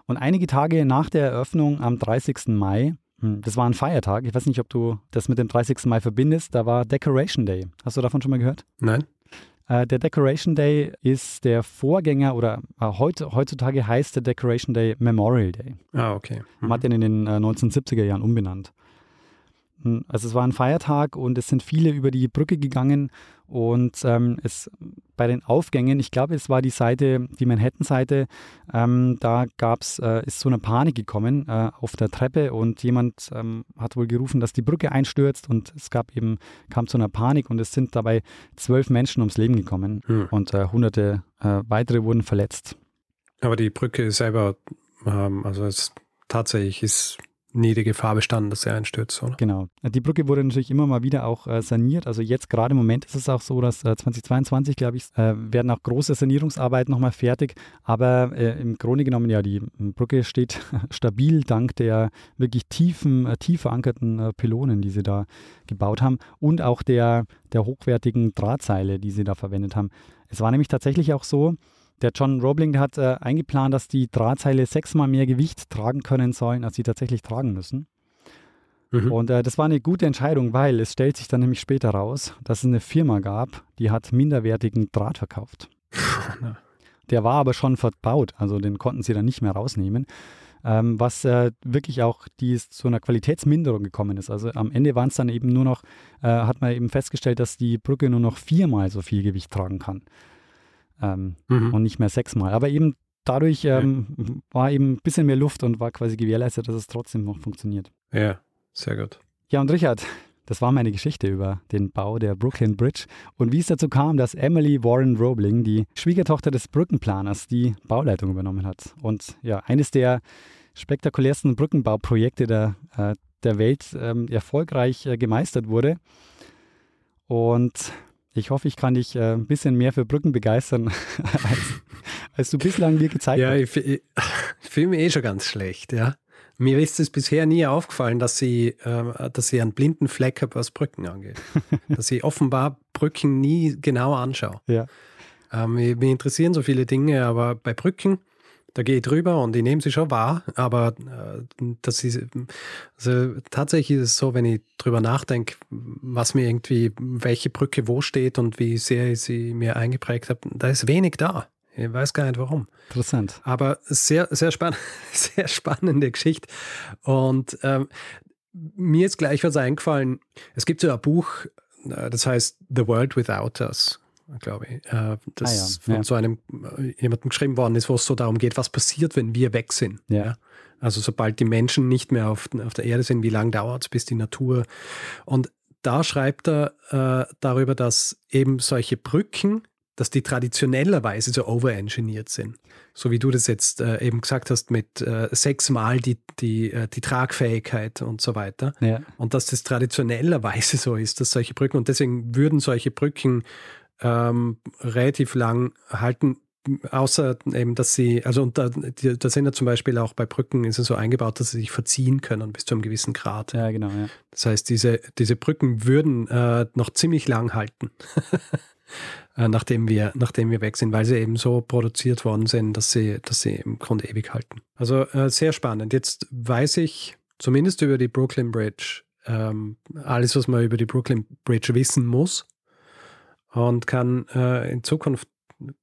Und einige Tage nach der Eröffnung am 30. Mai, das war ein Feiertag, ich weiß nicht, ob du das mit dem 30. Mai verbindest, da war Decoration Day. Hast du davon schon mal gehört? Nein? Äh, der Decoration Day ist der Vorgänger oder äh, heute, heutzutage heißt der Decoration Day Memorial Day. Ah, okay. Man hat den in den äh, 1970er Jahren umbenannt. Hm, Also es war ein Feiertag und es sind viele über die Brücke gegangen und ähm, es bei den Aufgängen, ich glaube, es war die Seite, die Manhattan-Seite, ähm, da gab's, äh, ist so eine Panik gekommen äh, auf der Treppe und jemand ähm, hat wohl gerufen, dass die Brücke einstürzt und es gab eben, kam zu einer Panik und es sind dabei zwölf Menschen ums Leben gekommen Hm. und äh, hunderte äh, weitere wurden verletzt. Aber die Brücke selber, ähm, also es tatsächlich ist nie die Gefahr bestanden, dass sie einstürzt, oder? Genau. Die Brücke wurde natürlich immer mal wieder auch äh, saniert. Also jetzt gerade im Moment ist es auch so, dass äh, 2022, glaube ich, äh, werden auch große Sanierungsarbeiten nochmal fertig. Aber äh, im Grunde genommen, ja, die Brücke steht stabil dank der wirklich tiefen, äh, tief verankerten äh, Pylonen, die sie da gebaut haben und auch der, der hochwertigen Drahtseile, die sie da verwendet haben. Es war nämlich tatsächlich auch so, der John Roebling der hat äh, eingeplant, dass die Drahtseile sechsmal mehr Gewicht tragen können sollen, als sie tatsächlich tragen müssen. Mhm. Und äh, das war eine gute Entscheidung, weil es stellt sich dann nämlich später raus, dass es eine Firma gab, die hat minderwertigen Draht verkauft. Der war aber schon verbaut, also den konnten sie dann nicht mehr rausnehmen. Ähm, was äh, wirklich auch die zu einer Qualitätsminderung gekommen ist. Also am Ende waren es dann eben nur noch, äh, hat man eben festgestellt, dass die Brücke nur noch viermal so viel Gewicht tragen kann. Ähm, Mhm. und nicht mehr sechsmal. Aber eben dadurch ähm, war eben ein bisschen mehr Luft und war quasi gewährleistet, dass es trotzdem noch funktioniert. Ja, sehr gut. Ja, und Richard, das war meine Geschichte über den Bau der Brooklyn Bridge und wie es dazu kam, dass Emily Warren Roebling, die Schwiegertochter des Brückenplaners, die Bauleitung übernommen hat. Und ja, eines der spektakulärsten Brückenbauprojekte der, äh, der Welt ähm, erfolgreich äh, gemeistert wurde. Und ich hoffe, ich kann dich äh, ein bisschen mehr für Brücken begeistern, als, als du bislang mir gezeigt Ja, hast. ich, ich, ich fühle mich eh schon ganz schlecht, ja. Mir ist es bisher nie aufgefallen, dass sie, ähm, dass sie einen blinden Fleck habe, was Brücken angeht. dass ich offenbar Brücken nie genau anschaue. Ja. Ähm, mich, mich interessieren so viele Dinge, aber bei Brücken, da gehe ich drüber und ich nehme sie schon wahr, aber äh, das ist, also tatsächlich ist es so, wenn ich drüber nachdenke, was mir irgendwie, welche Brücke wo steht und wie sehr ich sie mir eingeprägt habe, da ist wenig da. Ich weiß gar nicht warum. Interessant. Aber sehr, sehr, spann sehr spannende Geschichte. Und ähm, mir ist gleich was eingefallen. Es gibt so ein Buch, äh, das heißt The World Without Us, glaube ich. Äh, das Ah ja, von ja. so einem äh, jemandem geschrieben worden ist, wo es so darum geht, was passiert, wenn wir weg sind. Ja. Also sobald die Menschen nicht mehr auf, auf der Erde sind, wie lange dauert es, bis die Natur. Und da schreibt er äh, darüber, dass eben solche Brücken, dass die traditionellerweise so overengineert sind. So wie du das jetzt äh, eben gesagt hast, mit äh, sechsmal die, die, äh, die Tragfähigkeit und so weiter. Ja. Und dass das traditionellerweise so ist, dass solche Brücken, und deswegen würden solche Brücken ähm, relativ lang halten, außer eben, dass sie, also und da, da sind ja zum Beispiel auch bei Brücken ist es so eingebaut, dass sie sich verziehen können bis zu einem gewissen Grad. ja, genau. Ja. Das heißt, diese, diese Brücken würden äh, noch ziemlich lang halten. äh, nachdem, wir, nachdem wir weg sind, weil sie eben so produziert worden sind, dass sie, dass sie im Grunde ewig halten. Also äh, sehr spannend. Jetzt weiß ich zumindest über die Brooklyn Bridge ähm, alles, was man über die Brooklyn Bridge wissen muss und kann äh, in Zukunft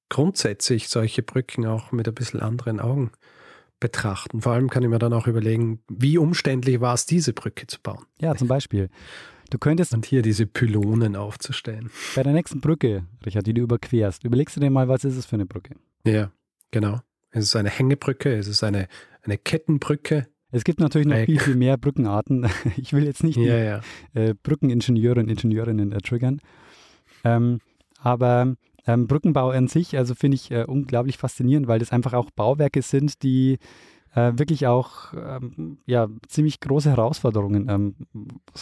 grundsätzlich solche Brücken auch mit ein bisschen anderen Augen betrachten. Vor allem kann ich mir dann auch überlegen, wie umständlich war es, diese Brücke zu bauen. Ja, zum Beispiel. Du könntest. Und hier diese Pylonen aufzustellen. Bei der nächsten Brücke, Richard, die du überquerst, überlegst du dir mal, was ist es für eine Brücke? Ja, genau. Es ist eine Hängebrücke, es ist eine, eine Kettenbrücke. Es gibt natürlich noch viel, viel mehr Brückenarten. Ich will jetzt nicht die ja, ja. Äh, Brückeningenieure und Ingenieurinnen äh, triggern. Ähm, aber ähm, Brückenbau an sich, also finde ich äh, unglaublich faszinierend, weil das einfach auch Bauwerke sind, die äh, wirklich auch ähm, ja, ziemlich große Herausforderungen ähm,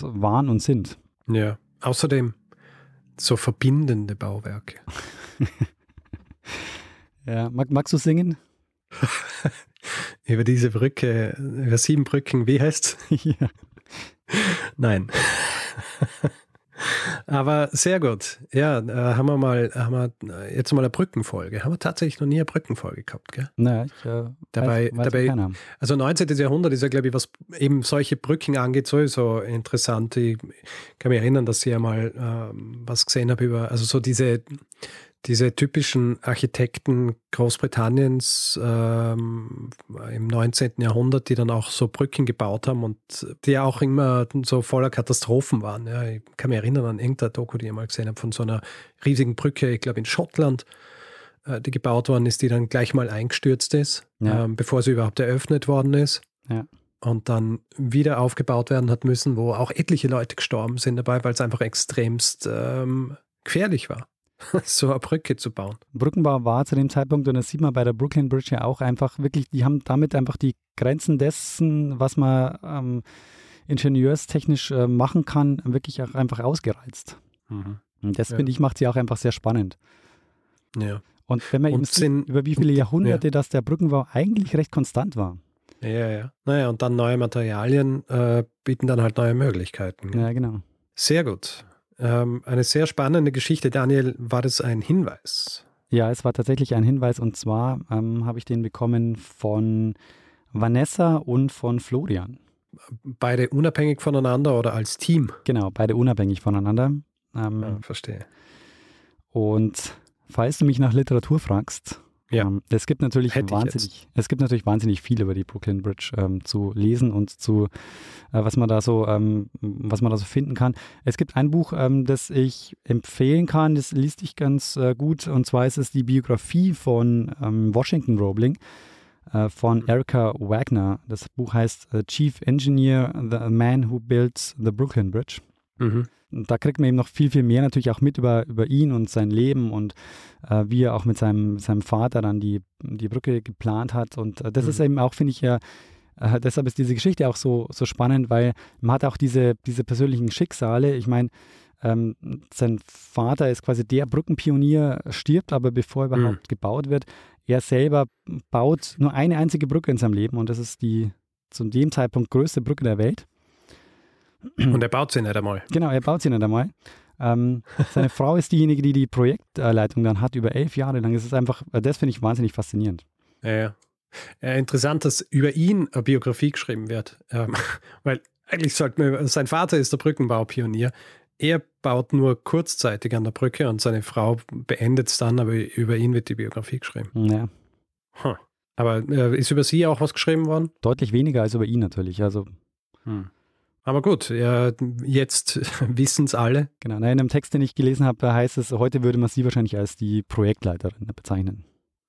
waren und sind. Ja, außerdem so verbindende Bauwerke. ja, mag, magst du singen? über diese Brücke, über sieben Brücken, wie heißt's? ja. Nein. Aber sehr gut. Ja, äh, haben wir mal, haben wir jetzt mal eine Brückenfolge. Haben wir tatsächlich noch nie eine Brückenfolge gehabt, gell? Naja, ich äh, dabei, weiß, weiß dabei, also 19. Jahrhundert ist ja, glaube ich, was eben solche Brücken angeht, sowieso interessant. Ich kann mich erinnern, dass ich ja mal ähm, was gesehen habe über, also so diese diese typischen Architekten Großbritanniens ähm, im 19. Jahrhundert, die dann auch so Brücken gebaut haben und die auch immer so voller Katastrophen waren. Ja, ich kann mich erinnern an irgendeine Doku, die ich mal gesehen habe, von so einer riesigen Brücke, ich glaube in Schottland, äh, die gebaut worden ist, die dann gleich mal eingestürzt ist, ja. ähm, bevor sie überhaupt eröffnet worden ist. Ja. Und dann wieder aufgebaut werden hat müssen, wo auch etliche Leute gestorben sind dabei, weil es einfach extremst ähm, gefährlich war. so eine Brücke zu bauen. Brückenbau war zu dem Zeitpunkt, und das sieht man bei der Brooklyn Bridge ja auch einfach wirklich, die haben damit einfach die Grenzen dessen, was man ähm, ingenieurstechnisch äh, machen kann, wirklich auch einfach ausgereizt. Mhm. Und das, ja. finde ich, macht sie auch einfach sehr spannend. Ja. Und wenn man eben sieht, über wie viele Jahrhunderte ja. dass der Brückenbau eigentlich recht konstant war. Ja, ja. Naja, und dann neue Materialien äh, bieten dann halt neue Möglichkeiten. Ja, genau. Sehr gut. Ähm, eine sehr spannende Geschichte. Daniel, war das ein Hinweis? Ja, es war tatsächlich ein Hinweis und zwar ähm, habe ich den bekommen von Vanessa und von Florian. Beide unabhängig voneinander oder als Team? Genau, beide unabhängig voneinander. Ähm, ja, verstehe. Und falls du mich nach Literatur fragst, ja. Ähm, es gibt natürlich Hätte wahnsinnig, es gibt natürlich wahnsinnig viel über die Brooklyn Bridge ähm, zu lesen und zu, äh, was man da so, ähm, was man da so finden kann. Es gibt ein Buch, ähm, das ich empfehlen kann, das liest sich ganz äh, gut, und zwar ist es die Biografie von ähm, Washington Roebling äh, von mhm. Erica Wagner. Das Buch heißt äh, Chief Engineer, The Man Who Built the Brooklyn Bridge. Mhm da kriegt man eben noch viel, viel mehr natürlich auch mit über, über ihn und sein Leben und äh, wie er auch mit seinem, seinem Vater dann die, die Brücke geplant hat. Und äh, das mhm. ist eben auch, finde ich, ja, äh, deshalb ist diese Geschichte auch so, so spannend, weil man hat auch diese, diese persönlichen Schicksale. Ich meine, ähm, sein Vater ist quasi der Brückenpionier, stirbt aber bevor überhaupt mhm. gebaut wird. Er selber baut nur eine einzige Brücke in seinem Leben und das ist die zu dem Zeitpunkt größte Brücke der Welt. Und er baut sie nicht einmal. Genau, er baut sie nicht einmal. Ähm, seine Frau ist diejenige, die die Projektleitung dann hat, über elf Jahre lang. Das ist einfach, das finde ich wahnsinnig faszinierend. Ja, ja. Äh, interessant, dass über ihn eine Biografie geschrieben wird. Ähm, weil eigentlich sollte man, sein Vater ist der Brückenbaupionier. Er baut nur kurzzeitig an der Brücke und seine Frau beendet es dann, aber über ihn wird die Biografie geschrieben. Ja. Huh. Aber äh, ist über sie auch was geschrieben worden? Deutlich weniger als über ihn natürlich. Also. Hm. Aber gut, ja, jetzt wissen es alle. Genau, in einem Text, den ich gelesen habe, heißt es, heute würde man sie wahrscheinlich als die Projektleiterin bezeichnen.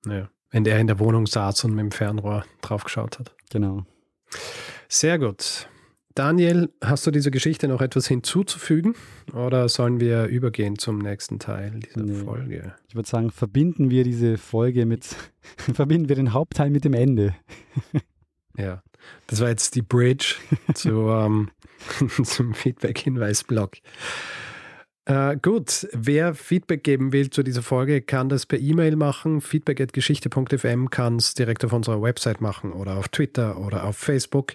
Ja, wenn der in der Wohnung saß und mit dem Fernrohr draufgeschaut hat. Genau. Sehr gut. Daniel, hast du dieser Geschichte noch etwas hinzuzufügen oder sollen wir übergehen zum nächsten Teil dieser nee. Folge? Ich würde sagen, verbinden wir diese Folge mit, verbinden wir den Hauptteil mit dem Ende. ja, das war jetzt die Bridge zu, ähm, zum Feedback-Hinweis-Blog. Äh, gut, wer Feedback geben will zu dieser Folge, kann das per E-Mail machen. Feedback.geschichte.fm kann es direkt auf unserer Website machen oder auf Twitter oder auf Facebook.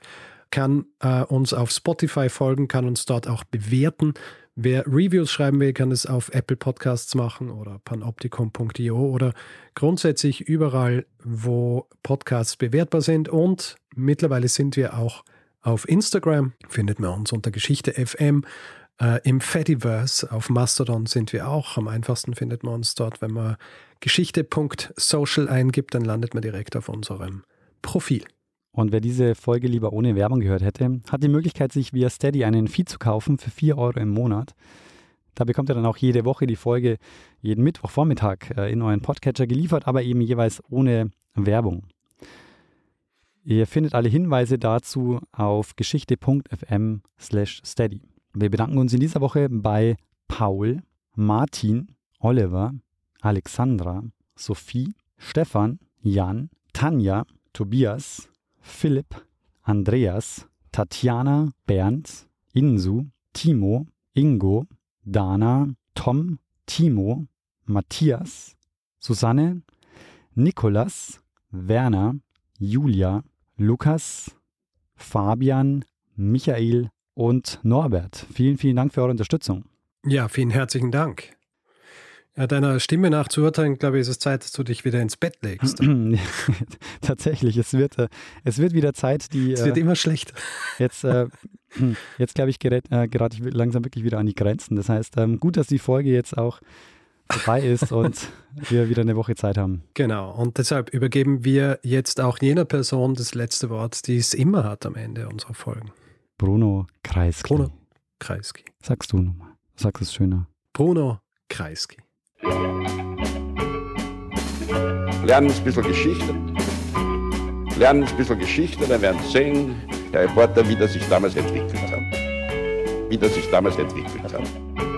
Kann äh, uns auf Spotify folgen, kann uns dort auch bewerten. Wer Reviews schreiben will, kann es auf Apple Podcasts machen oder panoptikum.io oder grundsätzlich überall, wo Podcasts bewertbar sind. Und mittlerweile sind wir auch auf Instagram, findet man uns unter Geschichte FM. Äh, Im Fediverse auf Mastodon sind wir auch. Am einfachsten findet man uns dort, wenn man geschichte.social eingibt, dann landet man direkt auf unserem Profil. Und wer diese Folge lieber ohne Werbung gehört hätte, hat die Möglichkeit, sich via Steady einen Feed zu kaufen für 4 Euro im Monat. Da bekommt ihr dann auch jede Woche die Folge jeden Mittwochvormittag äh, in euren Podcatcher geliefert, aber eben jeweils ohne Werbung. Ihr findet alle Hinweise dazu auf geschichte.fm steady. Wir bedanken uns in dieser Woche bei Paul, Martin, Oliver, Alexandra, Sophie, Stefan, Jan, Tanja, Tobias, Philipp, Andreas, Tatjana, Bernd, Insu, Timo, Ingo, Dana, Tom, Timo, Matthias, Susanne, Nikolas, Werner, Julia, Lukas, Fabian, Michael und Norbert. Vielen, vielen Dank für eure Unterstützung. Ja, vielen herzlichen Dank. Ja, deiner Stimme nach zu urteilen, glaube ich, ist es Zeit, dass du dich wieder ins Bett legst. Tatsächlich, es wird, äh, es wird wieder Zeit, die. Es wird äh, immer schlechter. Jetzt, äh, jetzt glaube ich, gerät, äh, gerate ich langsam wirklich wieder an die Grenzen. Das heißt, ähm, gut, dass die Folge jetzt auch vorbei ist und wir wieder eine Woche Zeit haben. Genau, und deshalb übergeben wir jetzt auch jener Person das letzte Wort, die es immer hat am Ende unserer Folgen. Bruno Kreisky. Bruno Kreisky. Sagst du nochmal. Sag es schöner. Bruno Kreisky. Lernen ein bisschen Geschichte. Lernen ein bisschen Geschichte, dann werden Sie sehen, der Reporter, wie das sich damals entwickelt hat. Wie das sich damals entwickelt hat.